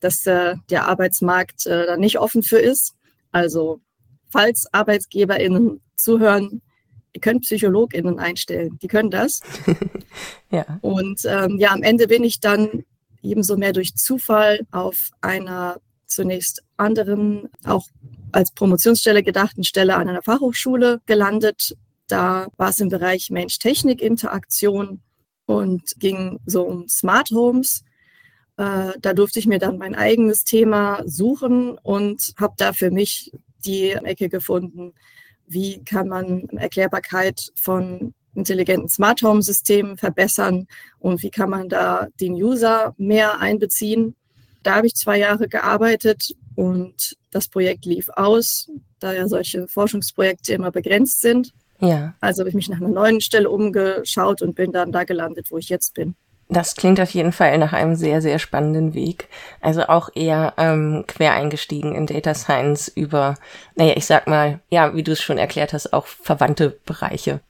dass äh, der Arbeitsmarkt äh, da nicht offen für ist. Also falls ArbeitgeberInnen zuhören, ihr könnt PsychologInnen einstellen, die können das. [laughs] ja. Und ähm, ja, am Ende bin ich dann ebenso mehr durch Zufall auf einer zunächst anderen, auch als Promotionsstelle gedachten Stelle an einer Fachhochschule gelandet. Da war es im Bereich Mensch-Technik-Interaktion und ging so um Smart Homes. Äh, da durfte ich mir dann mein eigenes Thema suchen und habe da für mich die Ecke gefunden, wie kann man Erklärbarkeit von intelligenten Smart Home Systemen verbessern und wie kann man da den User mehr einbeziehen. Da habe ich zwei Jahre gearbeitet und das Projekt lief aus, da ja solche Forschungsprojekte immer begrenzt sind. Ja. Also habe ich mich nach einer neuen Stelle umgeschaut und bin dann da gelandet, wo ich jetzt bin. Das klingt auf jeden Fall nach einem sehr, sehr spannenden Weg. Also auch eher ähm, quer eingestiegen in Data Science über, naja, ich sag mal, ja, wie du es schon erklärt hast, auch verwandte Bereiche.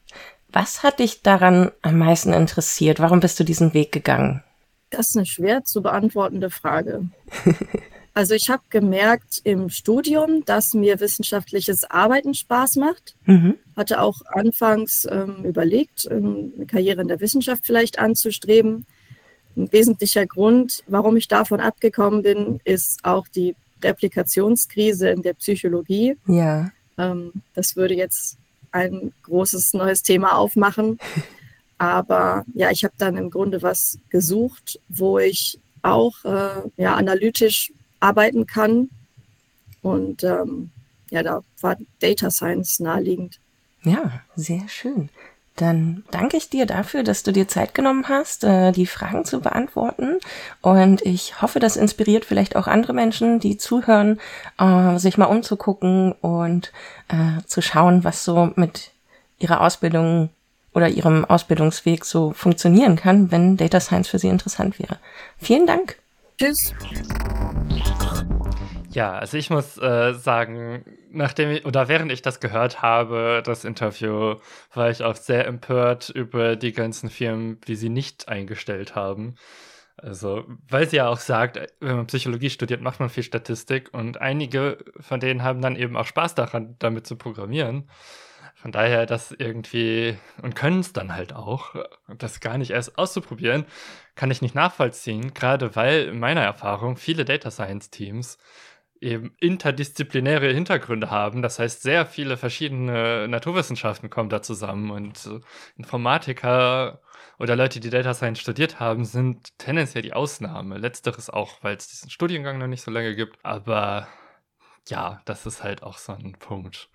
Was hat dich daran am meisten interessiert? Warum bist du diesen Weg gegangen? Das ist eine schwer zu beantwortende Frage. [laughs] also ich habe gemerkt im Studium, dass mir wissenschaftliches Arbeiten Spaß macht. Mhm. Hatte auch anfangs ähm, überlegt, ähm, eine Karriere in der Wissenschaft vielleicht anzustreben. Ein wesentlicher Grund, warum ich davon abgekommen bin, ist auch die Replikationskrise in der Psychologie. Ja. Ähm, das würde jetzt ein großes neues Thema aufmachen. [laughs] Aber ja, ich habe dann im Grunde was gesucht, wo ich auch äh, ja, analytisch arbeiten kann. Und ähm, ja, da war Data Science naheliegend. Ja, sehr schön. Dann danke ich dir dafür, dass du dir Zeit genommen hast, äh, die Fragen zu beantworten. Und ich hoffe, das inspiriert vielleicht auch andere Menschen, die zuhören, äh, sich mal umzugucken und äh, zu schauen, was so mit ihrer Ausbildung oder ihrem Ausbildungsweg so funktionieren kann, wenn Data Science für sie interessant wäre. Vielen Dank. Tschüss. Ja, also ich muss äh, sagen, nachdem ich, oder während ich das gehört habe, das Interview, war ich auch sehr empört über die ganzen Firmen, die sie nicht eingestellt haben. Also, weil sie ja auch sagt, wenn man Psychologie studiert, macht man viel Statistik und einige von denen haben dann eben auch Spaß daran, damit zu programmieren. Von daher das irgendwie und können es dann halt auch, das gar nicht erst auszuprobieren, kann ich nicht nachvollziehen, gerade weil in meiner Erfahrung viele Data Science Teams eben interdisziplinäre Hintergründe haben. Das heißt, sehr viele verschiedene Naturwissenschaften kommen da zusammen und Informatiker oder Leute, die Data Science studiert haben, sind tendenziell die Ausnahme. Letzteres auch, weil es diesen Studiengang noch nicht so lange gibt. Aber ja, das ist halt auch so ein Punkt.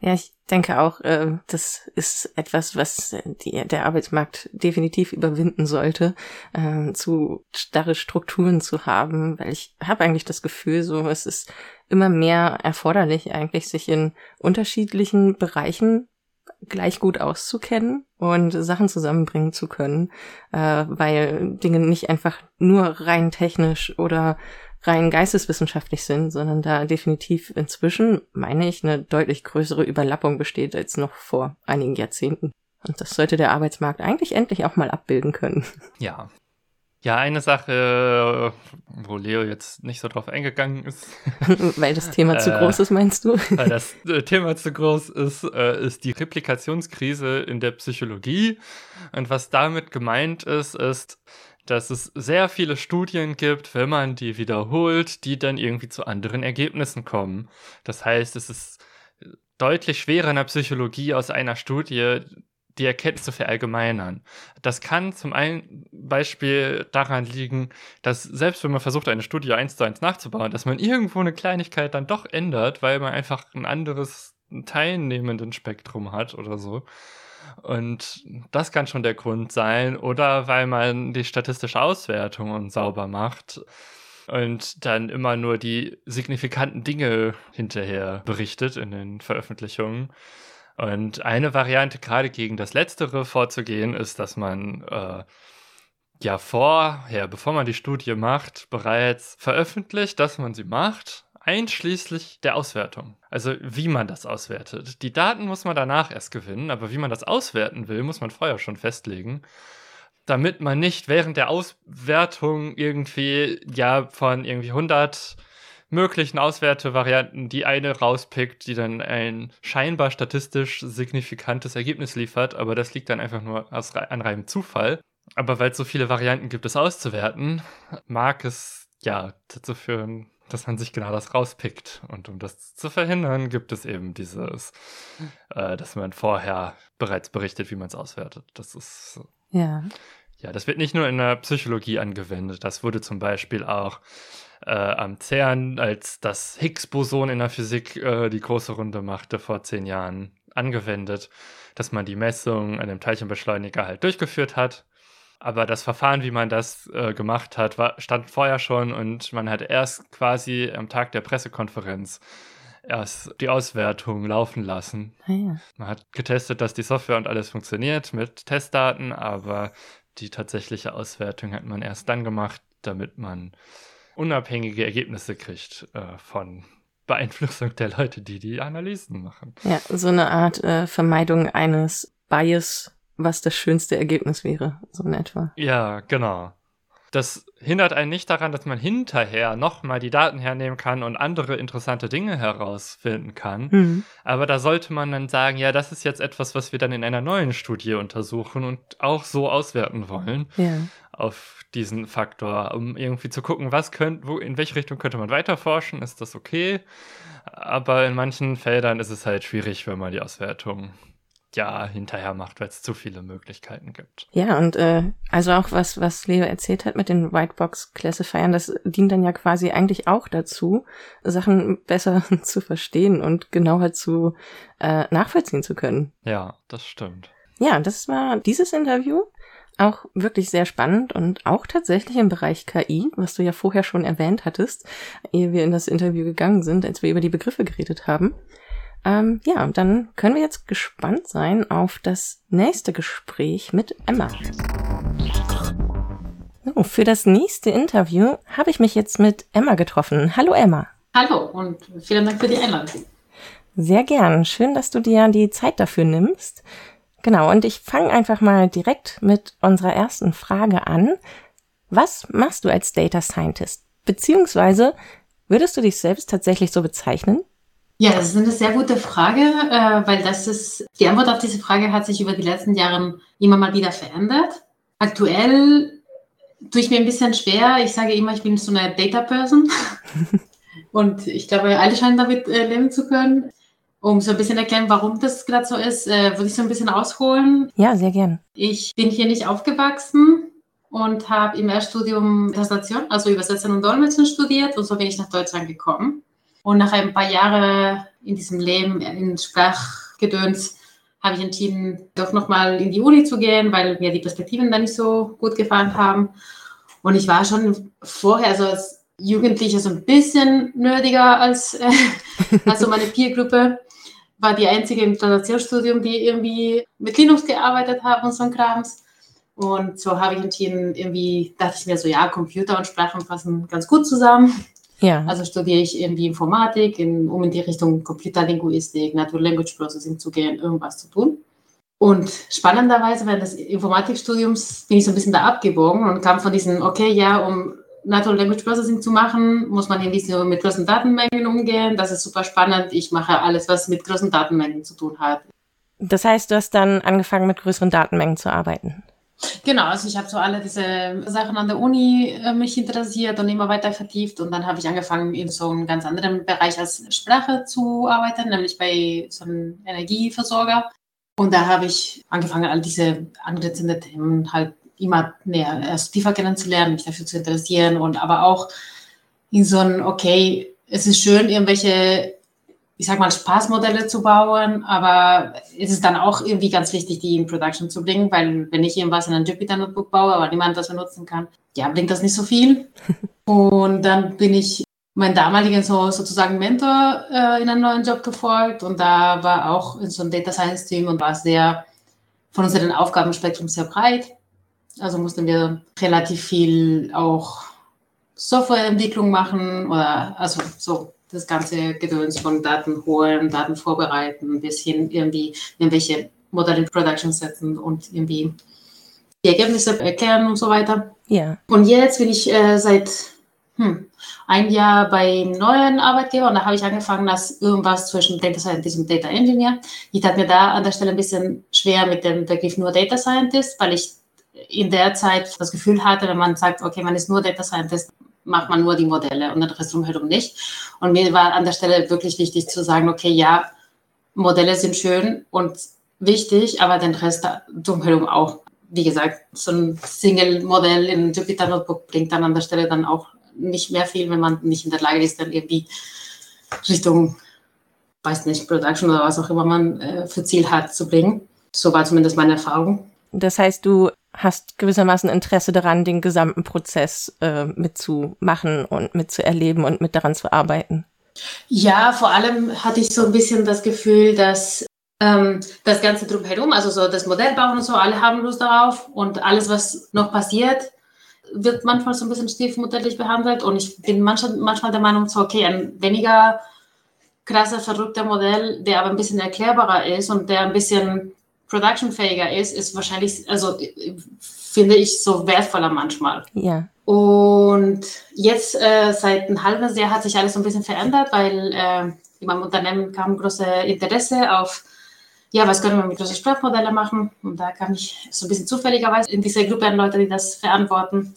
Ja, ich denke auch, äh, das ist etwas, was die, der Arbeitsmarkt definitiv überwinden sollte, äh, zu starre Strukturen zu haben, weil ich habe eigentlich das Gefühl, so es ist immer mehr erforderlich, eigentlich sich in unterschiedlichen Bereichen gleich gut auszukennen und Sachen zusammenbringen zu können, äh, weil Dinge nicht einfach nur rein technisch oder rein geisteswissenschaftlich sind, sondern da definitiv inzwischen, meine ich, eine deutlich größere Überlappung besteht als noch vor einigen Jahrzehnten. Und das sollte der Arbeitsmarkt eigentlich endlich auch mal abbilden können. Ja. Ja, eine Sache, wo Leo jetzt nicht so drauf eingegangen ist. [laughs] weil das Thema zu äh, groß ist, meinst du? [laughs] weil das äh, Thema zu groß ist, äh, ist die Replikationskrise in der Psychologie. Und was damit gemeint ist, ist, dass es sehr viele Studien gibt, wenn man die wiederholt, die dann irgendwie zu anderen Ergebnissen kommen. Das heißt, es ist deutlich schwerer in der Psychologie aus einer Studie die Erkenntnis zu verallgemeinern. Das kann zum einen Beispiel daran liegen, dass selbst wenn man versucht, eine Studie eins zu eins nachzubauen, dass man irgendwo eine Kleinigkeit dann doch ändert, weil man einfach ein anderes teilnehmenden Spektrum hat oder so. Und das kann schon der Grund sein. Oder weil man die statistische Auswertung sauber macht und dann immer nur die signifikanten Dinge hinterher berichtet in den Veröffentlichungen. Und eine Variante, gerade gegen das Letztere vorzugehen, ist, dass man äh, ja vorher, bevor man die Studie macht, bereits veröffentlicht, dass man sie macht, einschließlich der Auswertung. Also wie man das auswertet. Die Daten muss man danach erst gewinnen, aber wie man das auswerten will, muss man vorher schon festlegen damit man nicht während der Auswertung irgendwie ja von irgendwie 100 möglichen Auswertevarianten die eine rauspickt, die dann ein scheinbar statistisch signifikantes Ergebnis liefert, aber das liegt dann einfach nur aus, an reinem Zufall. Aber weil es so viele Varianten gibt, es auszuwerten, mag es ja dazu führen, dass man sich genau das rauspickt. Und um das zu verhindern, gibt es eben dieses, äh, dass man vorher bereits berichtet, wie man es auswertet. Das ist ja. Ja, das wird nicht nur in der Psychologie angewendet. Das wurde zum Beispiel auch äh, am CERN, als das Higgs-Boson in der Physik äh, die große Runde machte vor zehn Jahren, angewendet, dass man die Messung an dem Teilchenbeschleuniger halt durchgeführt hat. Aber das Verfahren, wie man das äh, gemacht hat, war, stand vorher schon und man hat erst quasi am Tag der Pressekonferenz erst die Auswertung laufen lassen. Ah, ja. Man hat getestet, dass die Software und alles funktioniert mit Testdaten, aber die tatsächliche Auswertung hat man erst dann gemacht, damit man unabhängige Ergebnisse kriegt äh, von Beeinflussung der Leute, die die Analysen machen. Ja, so eine Art äh, Vermeidung eines Bias, was das schönste Ergebnis wäre, so in etwa. Ja, genau. Das hindert einen nicht daran, dass man hinterher nochmal die Daten hernehmen kann und andere interessante Dinge herausfinden kann. Mhm. Aber da sollte man dann sagen, ja, das ist jetzt etwas, was wir dann in einer neuen Studie untersuchen und auch so auswerten wollen. Ja. Auf diesen Faktor, um irgendwie zu gucken, was könnte, wo, in welche Richtung könnte man weiter forschen, ist das okay? Aber in manchen Feldern ist es halt schwierig, wenn man die Auswertung ja hinterher macht, weil es zu viele Möglichkeiten gibt. Ja, und äh, also auch was, was Leo erzählt hat mit den Whitebox-Classifiern, das dient dann ja quasi eigentlich auch dazu, Sachen besser [laughs] zu verstehen und genauer zu äh, nachvollziehen zu können. Ja, das stimmt. Ja, das war dieses Interview. Auch wirklich sehr spannend und auch tatsächlich im Bereich KI, was du ja vorher schon erwähnt hattest, ehe wir in das Interview gegangen sind, als wir über die Begriffe geredet haben. Ähm, ja, und dann können wir jetzt gespannt sein auf das nächste Gespräch mit Emma. So, für das nächste Interview habe ich mich jetzt mit Emma getroffen. Hallo Emma. Hallo und vielen Dank für die Einladung. Sehr gern. Schön, dass du dir die Zeit dafür nimmst. Genau, und ich fange einfach mal direkt mit unserer ersten Frage an. Was machst du als Data Scientist? Beziehungsweise würdest du dich selbst tatsächlich so bezeichnen? Ja, das ist eine sehr gute Frage, äh, weil das ist, die Antwort auf diese Frage hat sich über die letzten Jahre immer mal wieder verändert. Aktuell tue ich mir ein bisschen schwer. Ich sage immer, ich bin so eine Data Person. [laughs] Und ich glaube, alle scheinen damit äh, leben zu können. Um so ein bisschen erklären, warum das gerade so ist, äh, würde ich so ein bisschen ausholen. Ja, sehr gern. Ich bin hier nicht aufgewachsen und habe im Erststudium Translation, also Übersetzen und Dolmetschen studiert und so bin ich nach Deutschland gekommen. Und nach ein paar Jahren in diesem Leben, in Sprachgedöns, habe ich entschieden, doch nochmal in die Uni zu gehen, weil mir die Perspektiven da nicht so gut gefallen haben. Und ich war schon vorher, also als Jugendliche, so ein bisschen nerdiger als, äh, als meine Peergruppe. War die einzige im Transaktionsstudium, die irgendwie mit Linux gearbeitet hat und so ein Krams. Und so habe ich entschieden, irgendwie dachte ich mir so, ja, Computer und Sprachen passen ganz gut zusammen. Ja. Also studiere ich irgendwie Informatik, in, um in die Richtung Computerlinguistik, Natural Language Processing zu gehen, irgendwas zu tun. Und spannenderweise während des Informatikstudiums bin ich so ein bisschen da abgebogen und kam von diesem, okay, ja, um Natural Language Processing zu machen, muss man irgendwie so mit großen Datenmengen umgehen. Das ist super spannend. Ich mache alles, was mit großen Datenmengen zu tun hat. Das heißt, du hast dann angefangen, mit größeren Datenmengen zu arbeiten. Genau, also ich habe so alle diese Sachen an der Uni äh, mich interessiert und immer weiter vertieft und dann habe ich angefangen in so einem ganz anderen Bereich als Sprache zu arbeiten, nämlich bei so einem Energieversorger. Und da habe ich angefangen, all diese angrenzenden Themen halt immer näher, erst tiefer kennenzulernen, mich dafür zu interessieren und aber auch in so ein, okay, es ist schön, irgendwelche ich sag mal, Spaßmodelle zu bauen, aber es ist dann auch irgendwie ganz wichtig, die in Production zu bringen, weil wenn ich irgendwas in ein Jupyter-Notebook baue, aber niemand das benutzen kann, ja, bringt das nicht so viel. [laughs] Und dann bin ich meinen damaligen so, sozusagen Mentor äh, in einen neuen Job gefolgt und da war auch in so einem Data Science Team und war sehr von unserem Aufgabenspektrum sehr breit. Also mussten wir relativ viel auch Softwareentwicklung machen oder also so das ganze Gedöns von Daten holen, Daten vorbereiten, bis hin irgendwie irgendwelche Modelle in Production setzen und irgendwie die Ergebnisse erklären und so weiter. Ja. Und jetzt bin ich äh, seit hm, ein Jahr beim neuen Arbeitgeber und da habe ich angefangen als irgendwas zwischen Data Scientist und Data Engineer. Ich tat mir da an der Stelle ein bisschen schwer mit dem Begriff nur Data Scientist, weil ich in der Zeit das Gefühl hatte, wenn man sagt, okay, man ist nur Data Scientist, macht man nur die Modelle und den Rest drumherum nicht. Und mir war an der Stelle wirklich wichtig zu sagen, okay, ja, Modelle sind schön und wichtig, aber den Rest drumherum auch. Wie gesagt, so ein Single-Modell in Jupyter Notebook bringt dann an der Stelle dann auch nicht mehr viel, wenn man nicht in der Lage ist, dann irgendwie Richtung, weiß nicht, Production oder was auch immer man äh, für Ziel hat, zu bringen. So war zumindest meine Erfahrung. Das heißt, du hast gewissermaßen Interesse daran, den gesamten Prozess äh, mitzumachen und mitzuerleben und mit daran zu arbeiten. Ja, vor allem hatte ich so ein bisschen das Gefühl, dass ähm, das Ganze drumherum, also so das Modell bauen und so, alle haben Lust darauf und alles, was noch passiert, wird manchmal so ein bisschen stiefmutterlich behandelt und ich bin manchmal, manchmal der Meinung, so, okay, ein weniger krasser, verrückter Modell, der aber ein bisschen erklärbarer ist und der ein bisschen productionfähiger ist, ist wahrscheinlich, also finde ich so wertvoller manchmal. Ja. Und jetzt äh, seit ein halbes Jahr hat sich alles so ein bisschen verändert, weil äh, in meinem Unternehmen kam große Interesse auf, ja, was können wir mit großen Sprachmodellen machen? Und da kam ich so ein bisschen zufälligerweise in diese Gruppe an Leute, die das verantworten.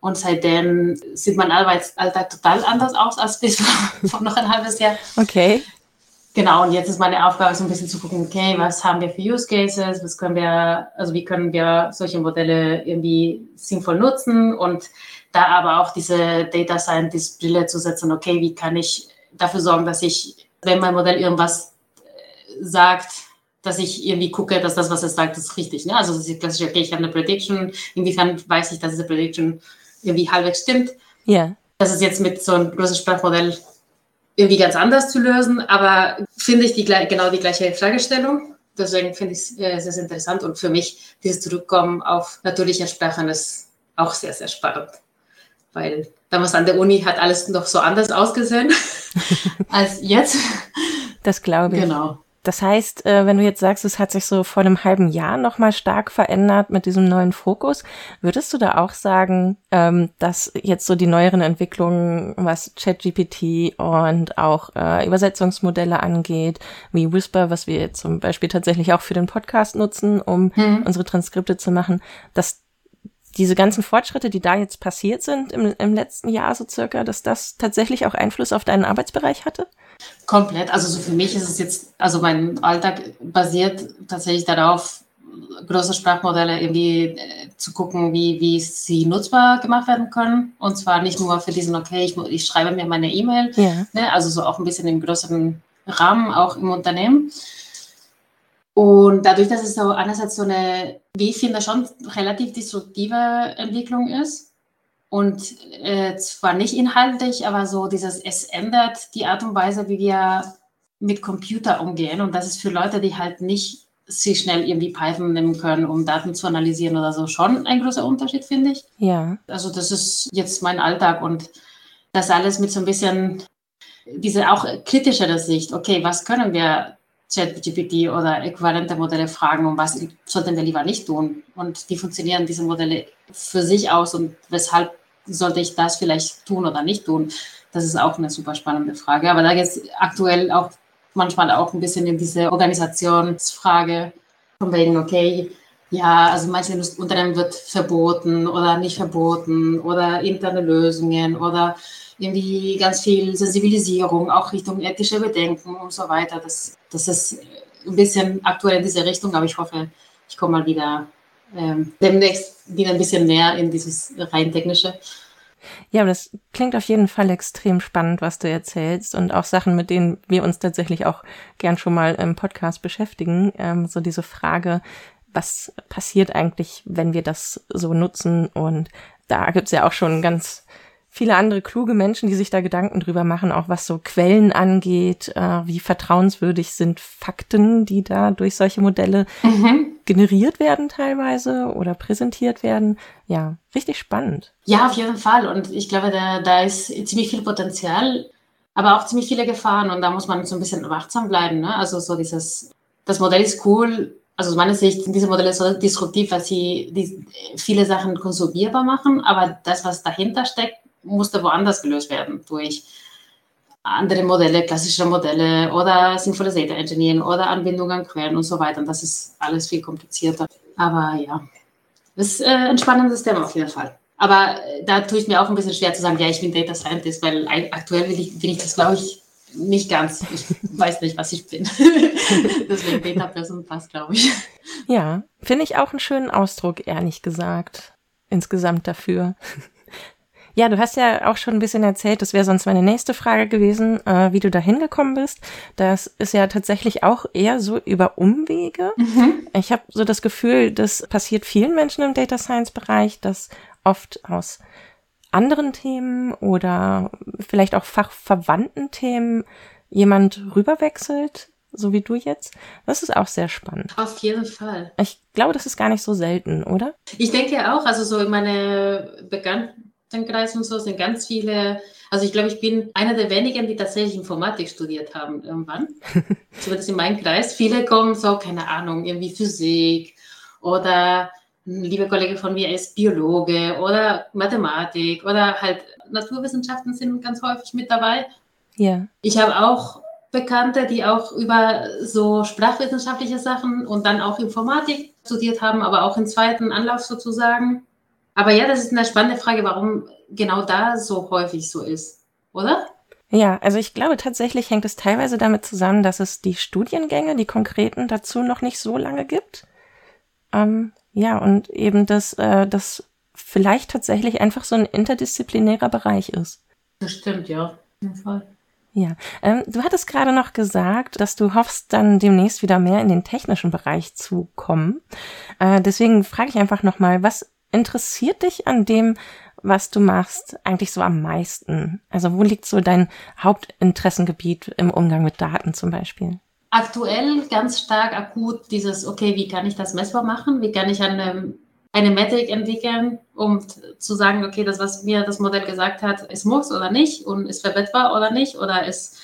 Und seitdem sieht mein Arbeitsalltag total anders aus als [laughs] bis vor noch ein halbes Jahr. Okay. Genau, und jetzt ist meine Aufgabe so ein bisschen zu gucken, okay, was haben wir für Use Cases, was können wir, also wie können wir solche Modelle irgendwie sinnvoll nutzen und da aber auch diese Data Scientist Brille zu setzen, okay, wie kann ich dafür sorgen, dass ich, wenn mein Modell irgendwas äh, sagt, dass ich irgendwie gucke, dass das, was es sagt, ist richtig. Ne? Also das ist klassisch, okay, ich habe eine Prediction, inwiefern weiß ich, dass diese Prediction irgendwie halbwegs stimmt. Ja. Yeah. Das ist jetzt mit so einem großen Sprachmodell irgendwie ganz anders zu lösen, aber finde ich die, genau die gleiche Fragestellung. Deswegen finde ich es äh, sehr interessant und für mich dieses Zurückkommen auf natürliche Sprachen ist auch sehr, sehr spannend. Weil damals an der Uni hat alles noch so anders ausgesehen [laughs] als jetzt. Das glaube ich. Genau. Das heißt, äh, wenn du jetzt sagst, es hat sich so vor einem halben Jahr nochmal stark verändert mit diesem neuen Fokus, würdest du da auch sagen, ähm, dass jetzt so die neueren Entwicklungen, was ChatGPT und auch äh, Übersetzungsmodelle angeht, wie Whisper, was wir zum Beispiel tatsächlich auch für den Podcast nutzen, um hm. unsere Transkripte zu machen, dass diese ganzen Fortschritte, die da jetzt passiert sind im, im letzten Jahr so circa, dass das tatsächlich auch Einfluss auf deinen Arbeitsbereich hatte? Komplett. Also so für mich ist es jetzt, also mein Alltag basiert tatsächlich darauf, große Sprachmodelle irgendwie äh, zu gucken, wie, wie sie nutzbar gemacht werden können. Und zwar nicht nur für diesen, okay, ich, ich schreibe mir meine E-Mail, ja. ne, also so auch ein bisschen im größeren Rahmen, auch im Unternehmen. Und dadurch, dass es so einerseits so eine, wie ich finde, schon relativ disruptive Entwicklung ist, und äh, zwar nicht inhaltlich, aber so dieses, es ändert die Art und Weise, wie wir mit Computer umgehen. Und das ist für Leute, die halt nicht sich schnell irgendwie Python nehmen können, um Daten zu analysieren oder so, schon ein großer Unterschied, finde ich. Ja. Also das ist jetzt mein Alltag und das alles mit so ein bisschen diese auch kritischere Sicht. Okay, was können wir ChatGPT oder äquivalente Modelle fragen und was sollten wir lieber nicht tun? Und wie funktionieren diese Modelle für sich aus und weshalb sollte ich das vielleicht tun oder nicht tun? Das ist auch eine super spannende Frage. Aber da geht es aktuell auch manchmal auch ein bisschen in diese Organisationsfrage von wegen, okay, ja, also manche Unternehmen wird verboten oder nicht verboten oder interne Lösungen oder irgendwie ganz viel Sensibilisierung, auch Richtung ethische Bedenken und so weiter. Das, das ist ein bisschen aktuell in diese Richtung, aber ich hoffe, ich komme mal wieder ähm, demnächst wieder ein bisschen mehr in dieses rein technische. Ja, das klingt auf jeden Fall extrem spannend, was du erzählst und auch Sachen, mit denen wir uns tatsächlich auch gern schon mal im Podcast beschäftigen. Ähm, so diese Frage, was passiert eigentlich, wenn wir das so nutzen? Und da gibt's ja auch schon ganz viele andere kluge Menschen, die sich da Gedanken drüber machen, auch was so Quellen angeht, äh, wie vertrauenswürdig sind Fakten, die da durch solche Modelle mhm. generiert werden teilweise oder präsentiert werden. Ja, richtig spannend. Ja, auf jeden Fall. Und ich glaube, da, da ist ziemlich viel Potenzial, aber auch ziemlich viele Gefahren. Und da muss man so ein bisschen wachsam bleiben. Ne? Also so dieses, das Modell ist cool, also aus meiner Sicht sind diese Modelle so disruptiv, weil sie die, viele Sachen konsumierbar machen, aber das, was dahinter steckt, musste woanders gelöst werden durch andere Modelle, klassische Modelle oder sinnvolle Data Engineering oder Anbindung an Quellen und so weiter. Und das ist alles viel komplizierter. Aber ja, das ist äh, ein spannendes Thema auf jeden Fall. Aber äh, da tue ich mir auch ein bisschen schwer zu sagen, ja, ich bin Data Scientist, weil aktuell will ich, bin ich das, glaube ich, nicht ganz. Ich [laughs] weiß nicht, was ich bin. [laughs] Deswegen Data Person passt, glaube ich. Ja, finde ich auch einen schönen Ausdruck, ehrlich gesagt. Insgesamt dafür. Ja, du hast ja auch schon ein bisschen erzählt, das wäre sonst meine nächste Frage gewesen, äh, wie du da hingekommen bist. Das ist ja tatsächlich auch eher so über Umwege. Mhm. Ich habe so das Gefühl, das passiert vielen Menschen im Data Science Bereich, dass oft aus anderen Themen oder vielleicht auch fachverwandten Themen jemand rüberwechselt, so wie du jetzt. Das ist auch sehr spannend. Auf jeden Fall. Ich glaube, das ist gar nicht so selten, oder? Ich denke auch, also so meine Bekannten Kreis und so sind ganz viele, also ich glaube, ich bin einer der wenigen, die tatsächlich Informatik studiert haben irgendwann. [laughs] Zumindest in meinem Kreis. Viele kommen so, keine Ahnung, irgendwie Physik oder ein lieber Kollege von mir ist Biologe oder Mathematik oder halt Naturwissenschaften sind ganz häufig mit dabei. Ja. Ich habe auch Bekannte, die auch über so sprachwissenschaftliche Sachen und dann auch Informatik studiert haben, aber auch im zweiten Anlauf sozusagen. Aber ja, das ist eine spannende Frage, warum genau da so häufig so ist, oder? Ja, also ich glaube tatsächlich hängt es teilweise damit zusammen, dass es die Studiengänge, die konkreten dazu noch nicht so lange gibt. Ähm, ja, und eben, dass äh, das vielleicht tatsächlich einfach so ein interdisziplinärer Bereich ist. Das stimmt, ja, auf jeden Fall. Ja, ähm, du hattest gerade noch gesagt, dass du hoffst, dann demnächst wieder mehr in den technischen Bereich zu kommen. Äh, deswegen frage ich einfach nochmal, was interessiert dich an dem, was du machst, eigentlich so am meisten? Also wo liegt so dein Hauptinteressengebiet im Umgang mit Daten zum Beispiel? Aktuell ganz stark akut dieses, okay, wie kann ich das messbar machen? Wie kann ich eine, eine Metrik entwickeln, um zu sagen, okay, das, was mir das Modell gesagt hat, ist muss oder nicht und ist verbettbar oder nicht oder ist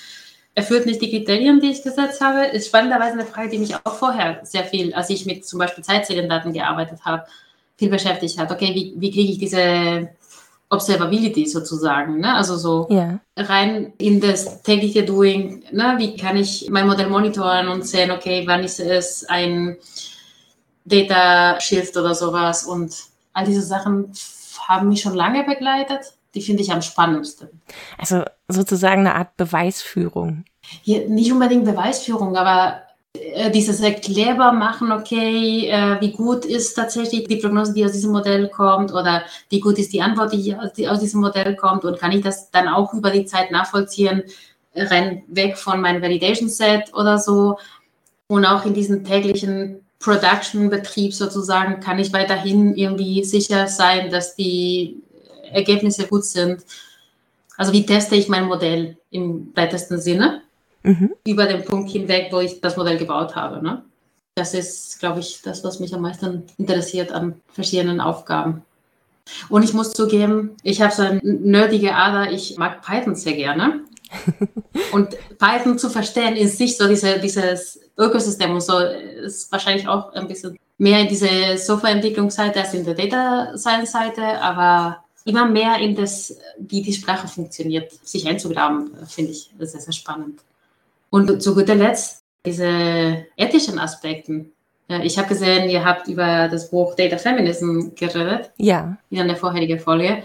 erfüllt nicht die Kriterien, die ich gesetzt habe, ist spannenderweise eine Frage, die mich auch vorher sehr viel, als ich mit zum Beispiel Zeitzählendaten gearbeitet habe, viel beschäftigt hat. Okay, wie, wie kriege ich diese Observability sozusagen, ne? also so ja. rein in das tägliche Doing, ne? wie kann ich mein Modell monitoren und sehen, okay, wann ist es ein Data Shift oder sowas und all diese Sachen haben mich schon lange begleitet. Die finde ich am spannendsten. Also sozusagen eine Art Beweisführung. Hier, nicht unbedingt Beweisführung, aber dieses erklärbar machen, okay, äh, wie gut ist tatsächlich die Prognose, die aus diesem Modell kommt oder wie gut ist die Antwort, die aus diesem Modell kommt und kann ich das dann auch über die Zeit nachvollziehen, rein weg von meinem Validation Set oder so und auch in diesem täglichen Production-Betrieb sozusagen kann ich weiterhin irgendwie sicher sein, dass die Ergebnisse gut sind. Also wie teste ich mein Modell im weitesten Sinne? Mhm. über den Punkt hinweg, wo ich das Modell gebaut habe. Ne? Das ist, glaube ich, das, was mich am meisten interessiert an verschiedenen Aufgaben. Und ich muss zugeben, ich habe so eine nerdige Ader, ich mag Python sehr gerne. [laughs] und Python zu verstehen in sich, so diese, dieses Ökosystem und so, ist wahrscheinlich auch ein bisschen mehr in diese Softwareentwicklungsseite als in der Data Science Seite, aber immer mehr in das, wie die Sprache funktioniert, sich einzugraben, finde ich sehr, sehr spannend. Und zu guter Letzt diese ethischen Aspekten. Ich habe gesehen, ihr habt über das Buch Data Feminism geredet. Ja. In der vorherigen Folge.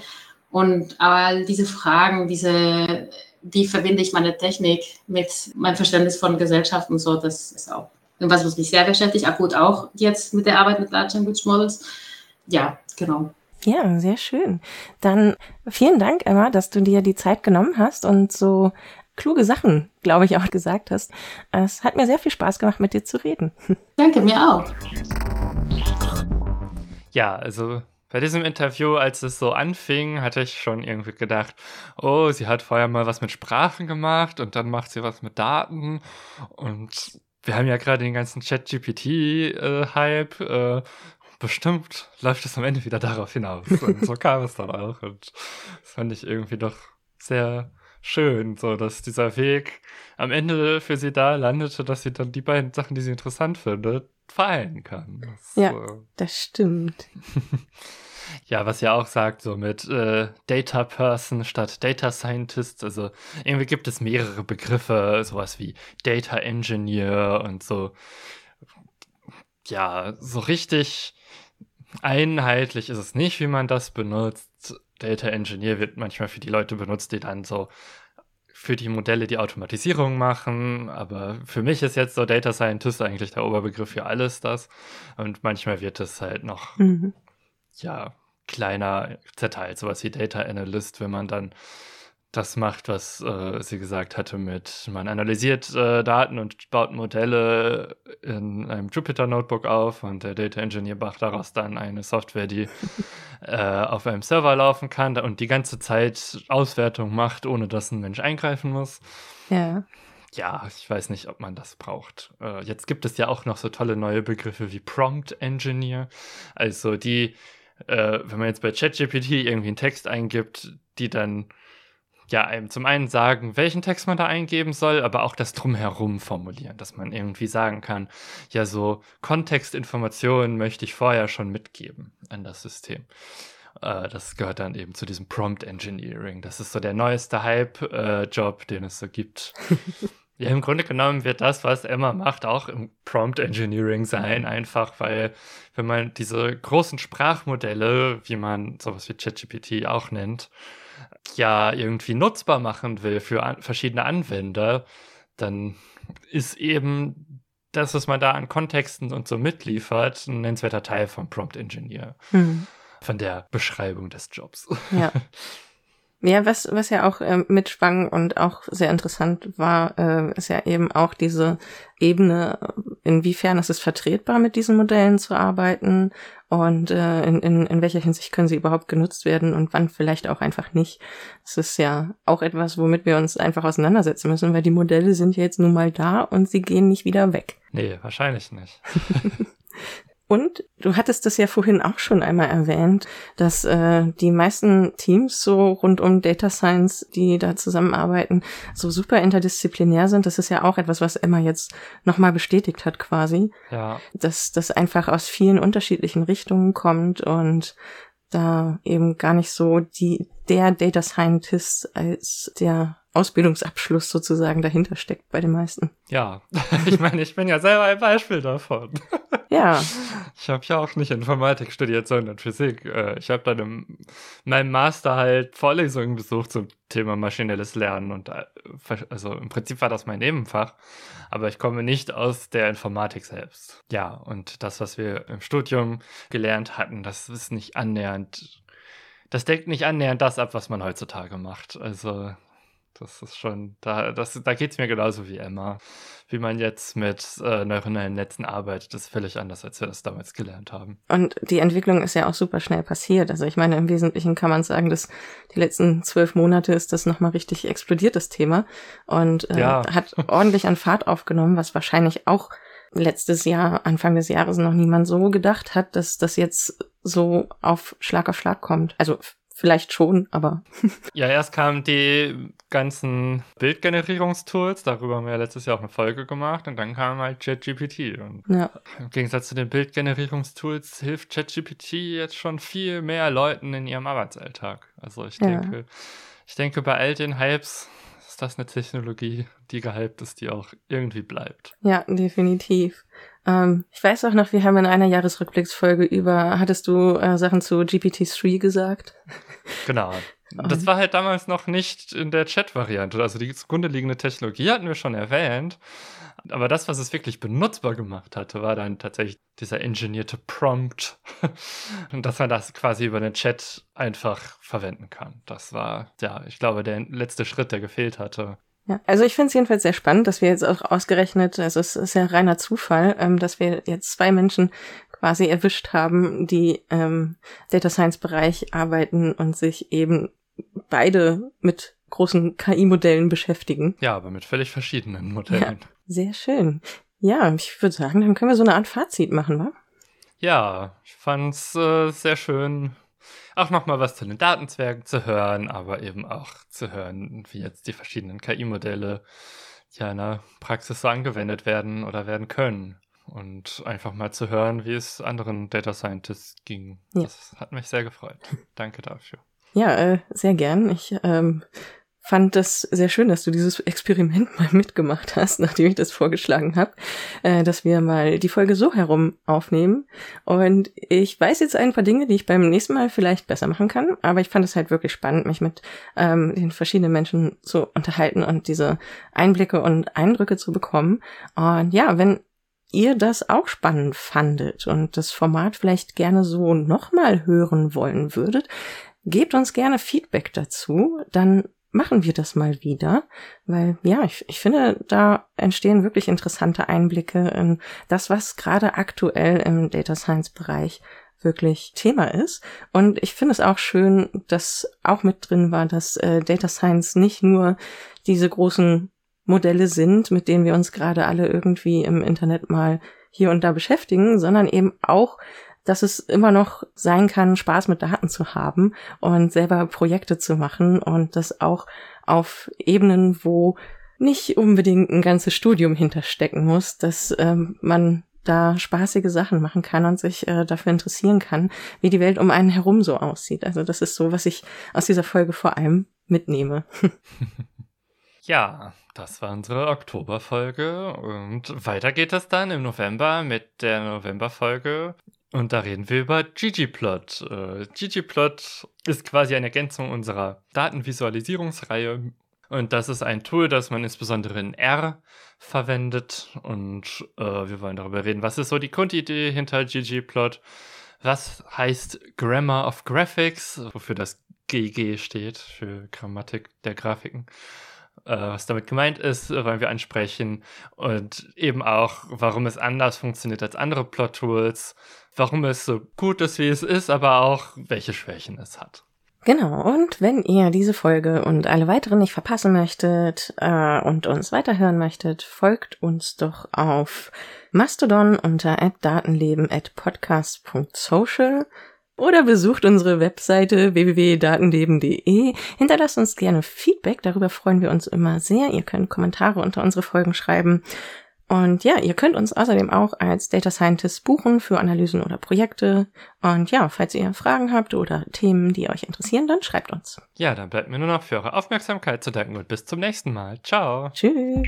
Und all diese Fragen, diese, wie verbinde ich meine Technik mit meinem Verständnis von Gesellschaft und so, das ist auch irgendwas, was mich sehr beschäftigt. Akut auch jetzt mit der Arbeit mit Large Language Models. Ja, genau. Ja, sehr schön. Dann vielen Dank, Emma, dass du dir die Zeit genommen hast und so kluge Sachen, glaube ich, auch gesagt hast. Es hat mir sehr viel Spaß gemacht, mit dir zu reden. [laughs] Danke, mir auch. Ja, also bei diesem Interview, als es so anfing, hatte ich schon irgendwie gedacht, oh, sie hat vorher mal was mit Sprachen gemacht und dann macht sie was mit Daten. Und wir haben ja gerade den ganzen Chat-GPT-Hype. Äh, bestimmt läuft es am Ende wieder darauf hinaus. Und so kam es dann auch. Und das fand ich irgendwie doch sehr schön, so dass dieser Weg am Ende für sie da landete, dass sie dann die beiden Sachen, die sie interessant findet, vereinen kann. Das, ja, äh, das stimmt. [laughs] ja, was ja auch sagt, so mit äh, Data Person statt Data Scientist, also irgendwie gibt es mehrere Begriffe, sowas wie Data Engineer und so. Ja, so richtig einheitlich ist es nicht, wie man das benutzt. Data Engineer wird manchmal für die Leute benutzt, die dann so für die Modelle die Automatisierung machen, aber für mich ist jetzt so Data Scientist eigentlich der Oberbegriff für alles das. Und manchmal wird es halt noch mhm. ja kleiner zerteilt, sowas wie Data Analyst, wenn man dann das macht, was äh, sie gesagt hatte mit, man analysiert äh, Daten und baut Modelle in einem Jupyter Notebook auf und der Data Engineer macht daraus dann eine Software, die [laughs] äh, auf einem Server laufen kann und die ganze Zeit Auswertung macht, ohne dass ein Mensch eingreifen muss. Ja. Ja, ich weiß nicht, ob man das braucht. Äh, jetzt gibt es ja auch noch so tolle neue Begriffe wie Prompt Engineer. Also die, äh, wenn man jetzt bei ChatGPT irgendwie einen Text eingibt, die dann ja, einem zum einen sagen, welchen Text man da eingeben soll, aber auch das drumherum formulieren, dass man irgendwie sagen kann, ja, so Kontextinformationen möchte ich vorher schon mitgeben an das System. Äh, das gehört dann eben zu diesem Prompt Engineering. Das ist so der neueste Hype-Job, äh, den es so gibt. [laughs] ja, im Grunde genommen wird das, was Emma macht, auch im Prompt Engineering sein, einfach weil, wenn man diese großen Sprachmodelle, wie man sowas wie ChatGPT auch nennt, ja irgendwie nutzbar machen will für an verschiedene Anwender, dann ist eben das, was man da an Kontexten und so mitliefert, ein nennenswerter Teil vom Prompt Engineer. Mhm. Von der Beschreibung des Jobs. Ja. [laughs] Ja, was, was ja auch äh, mitschwang und auch sehr interessant war, äh, ist ja eben auch diese Ebene, inwiefern ist es vertretbar, mit diesen Modellen zu arbeiten und äh, in, in, in welcher Hinsicht können sie überhaupt genutzt werden und wann vielleicht auch einfach nicht. Das ist ja auch etwas, womit wir uns einfach auseinandersetzen müssen, weil die Modelle sind ja jetzt nun mal da und sie gehen nicht wieder weg. Nee, wahrscheinlich nicht. [laughs] Und du hattest das ja vorhin auch schon einmal erwähnt, dass äh, die meisten Teams so rund um Data Science, die da zusammenarbeiten, so super interdisziplinär sind. Das ist ja auch etwas, was Emma jetzt nochmal bestätigt hat quasi. Ja. Dass das einfach aus vielen unterschiedlichen Richtungen kommt und da eben gar nicht so die der Data Scientist als der Ausbildungsabschluss sozusagen dahinter steckt bei den meisten. Ja, [laughs] ich meine, ich bin ja selber ein Beispiel davon. [laughs] Ja. Ich habe ja auch nicht Informatik studiert, sondern Physik. Äh, ich habe dann in meinem Master halt Vorlesungen besucht zum Thema maschinelles Lernen und äh, also im Prinzip war das mein Nebenfach, aber ich komme nicht aus der Informatik selbst. Ja, und das, was wir im Studium gelernt hatten, das ist nicht annähernd das deckt nicht annähernd das ab, was man heutzutage macht. Also das ist schon, da, das, da geht es mir genauso wie Emma. Wie man jetzt mit äh, neuronalen Netzen arbeitet, ist völlig anders, als wir das damals gelernt haben. Und die Entwicklung ist ja auch super schnell passiert. Also ich meine, im Wesentlichen kann man sagen, dass die letzten zwölf Monate ist das nochmal richtig explodiert, das Thema. Und äh, ja. hat ordentlich an Fahrt aufgenommen, was wahrscheinlich auch letztes Jahr, Anfang des Jahres noch niemand so gedacht hat, dass das jetzt so auf Schlag auf Schlag kommt. Also Vielleicht schon, aber. [laughs] ja, erst kamen die ganzen Bildgenerierungstools, darüber haben wir ja letztes Jahr auch eine Folge gemacht, und dann kam halt ChatGPT. Und ja. im Gegensatz zu den Bildgenerierungstools hilft ChatGPT jetzt schon viel mehr Leuten in ihrem Arbeitsalltag. Also ich denke, ja. ich denke, bei all den Hypes ist das eine Technologie, die gehypt ist, die auch irgendwie bleibt. Ja, definitiv. Ähm, ich weiß auch noch, wir haben in einer Jahresrückblicksfolge über, hattest du äh, Sachen zu GPT-3 gesagt? [laughs] Genau. Das war halt damals noch nicht in der Chat-Variante. Also die zugrunde liegende Technologie hatten wir schon erwähnt. Aber das, was es wirklich benutzbar gemacht hatte, war dann tatsächlich dieser engineerte Prompt. [laughs] und dass man das quasi über den Chat einfach verwenden kann. Das war, ja, ich glaube, der letzte Schritt, der gefehlt hatte. Ja, also ich finde es jedenfalls sehr spannend, dass wir jetzt auch ausgerechnet, also es ist ja reiner Zufall, ähm, dass wir jetzt zwei Menschen quasi erwischt haben, die ähm, Data Science Bereich arbeiten und sich eben beide mit großen KI-Modellen beschäftigen. Ja, aber mit völlig verschiedenen Modellen. Ja, sehr schön. Ja, ich würde sagen, dann können wir so eine Art Fazit machen, wa? Ja, ich fand's äh, sehr schön, auch nochmal was zu den Datenzwergen zu hören, aber eben auch zu hören, wie jetzt die verschiedenen KI-Modelle ja in der Praxis so angewendet werden oder werden können. Und einfach mal zu hören, wie es anderen Data Scientists ging. Ja. Das hat mich sehr gefreut. Danke dafür. Ja, äh, sehr gern. Ich ähm, fand das sehr schön, dass du dieses Experiment [laughs] mal mitgemacht hast, nachdem ich das vorgeschlagen habe, äh, dass wir mal die Folge so herum aufnehmen. Und ich weiß jetzt ein paar Dinge, die ich beim nächsten Mal vielleicht besser machen kann, aber ich fand es halt wirklich spannend, mich mit ähm, den verschiedenen Menschen zu unterhalten und diese Einblicke und Eindrücke zu bekommen. Und ja, wenn ihr das auch spannend fandet und das Format vielleicht gerne so nochmal hören wollen würdet, gebt uns gerne Feedback dazu, dann machen wir das mal wieder, weil ja, ich, ich finde, da entstehen wirklich interessante Einblicke in das, was gerade aktuell im Data Science Bereich wirklich Thema ist. Und ich finde es auch schön, dass auch mit drin war, dass äh, Data Science nicht nur diese großen Modelle sind, mit denen wir uns gerade alle irgendwie im Internet mal hier und da beschäftigen, sondern eben auch dass es immer noch sein kann, Spaß mit Daten zu haben und selber Projekte zu machen und das auch auf Ebenen, wo nicht unbedingt ein ganzes Studium hinterstecken muss, dass ähm, man da spaßige Sachen machen kann und sich äh, dafür interessieren kann, wie die Welt um einen herum so aussieht. Also das ist so, was ich aus dieser Folge vor allem mitnehme. [laughs] ja, das war unsere Oktoberfolge und weiter geht es dann im November mit der Novemberfolge und da reden wir über ggplot. Äh, ggplot ist quasi eine Ergänzung unserer Datenvisualisierungsreihe. Und das ist ein Tool, das man insbesondere in R verwendet. Und äh, wir wollen darüber reden, was ist so die Grundidee hinter ggplot? Was heißt Grammar of Graphics, wofür das GG steht, für Grammatik der Grafiken? Äh, was damit gemeint ist, wollen wir ansprechen. Und eben auch, warum es anders funktioniert als andere Plot-Tools warum es so gut ist, wie es ist, aber auch welche Schwächen es hat. Genau, und wenn ihr diese Folge und alle weiteren nicht verpassen möchtet äh, und uns weiterhören möchtet, folgt uns doch auf Mastodon unter datenleben.podcast.social oder besucht unsere Webseite www.datenleben.de. Hinterlasst uns gerne Feedback, darüber freuen wir uns immer sehr. Ihr könnt Kommentare unter unsere Folgen schreiben und ja, ihr könnt uns außerdem auch als Data Scientist buchen für Analysen oder Projekte. Und ja, falls ihr Fragen habt oder Themen, die euch interessieren, dann schreibt uns. Ja, dann bleibt mir nur noch für eure Aufmerksamkeit zu danken und bis zum nächsten Mal. Ciao. Tschüss.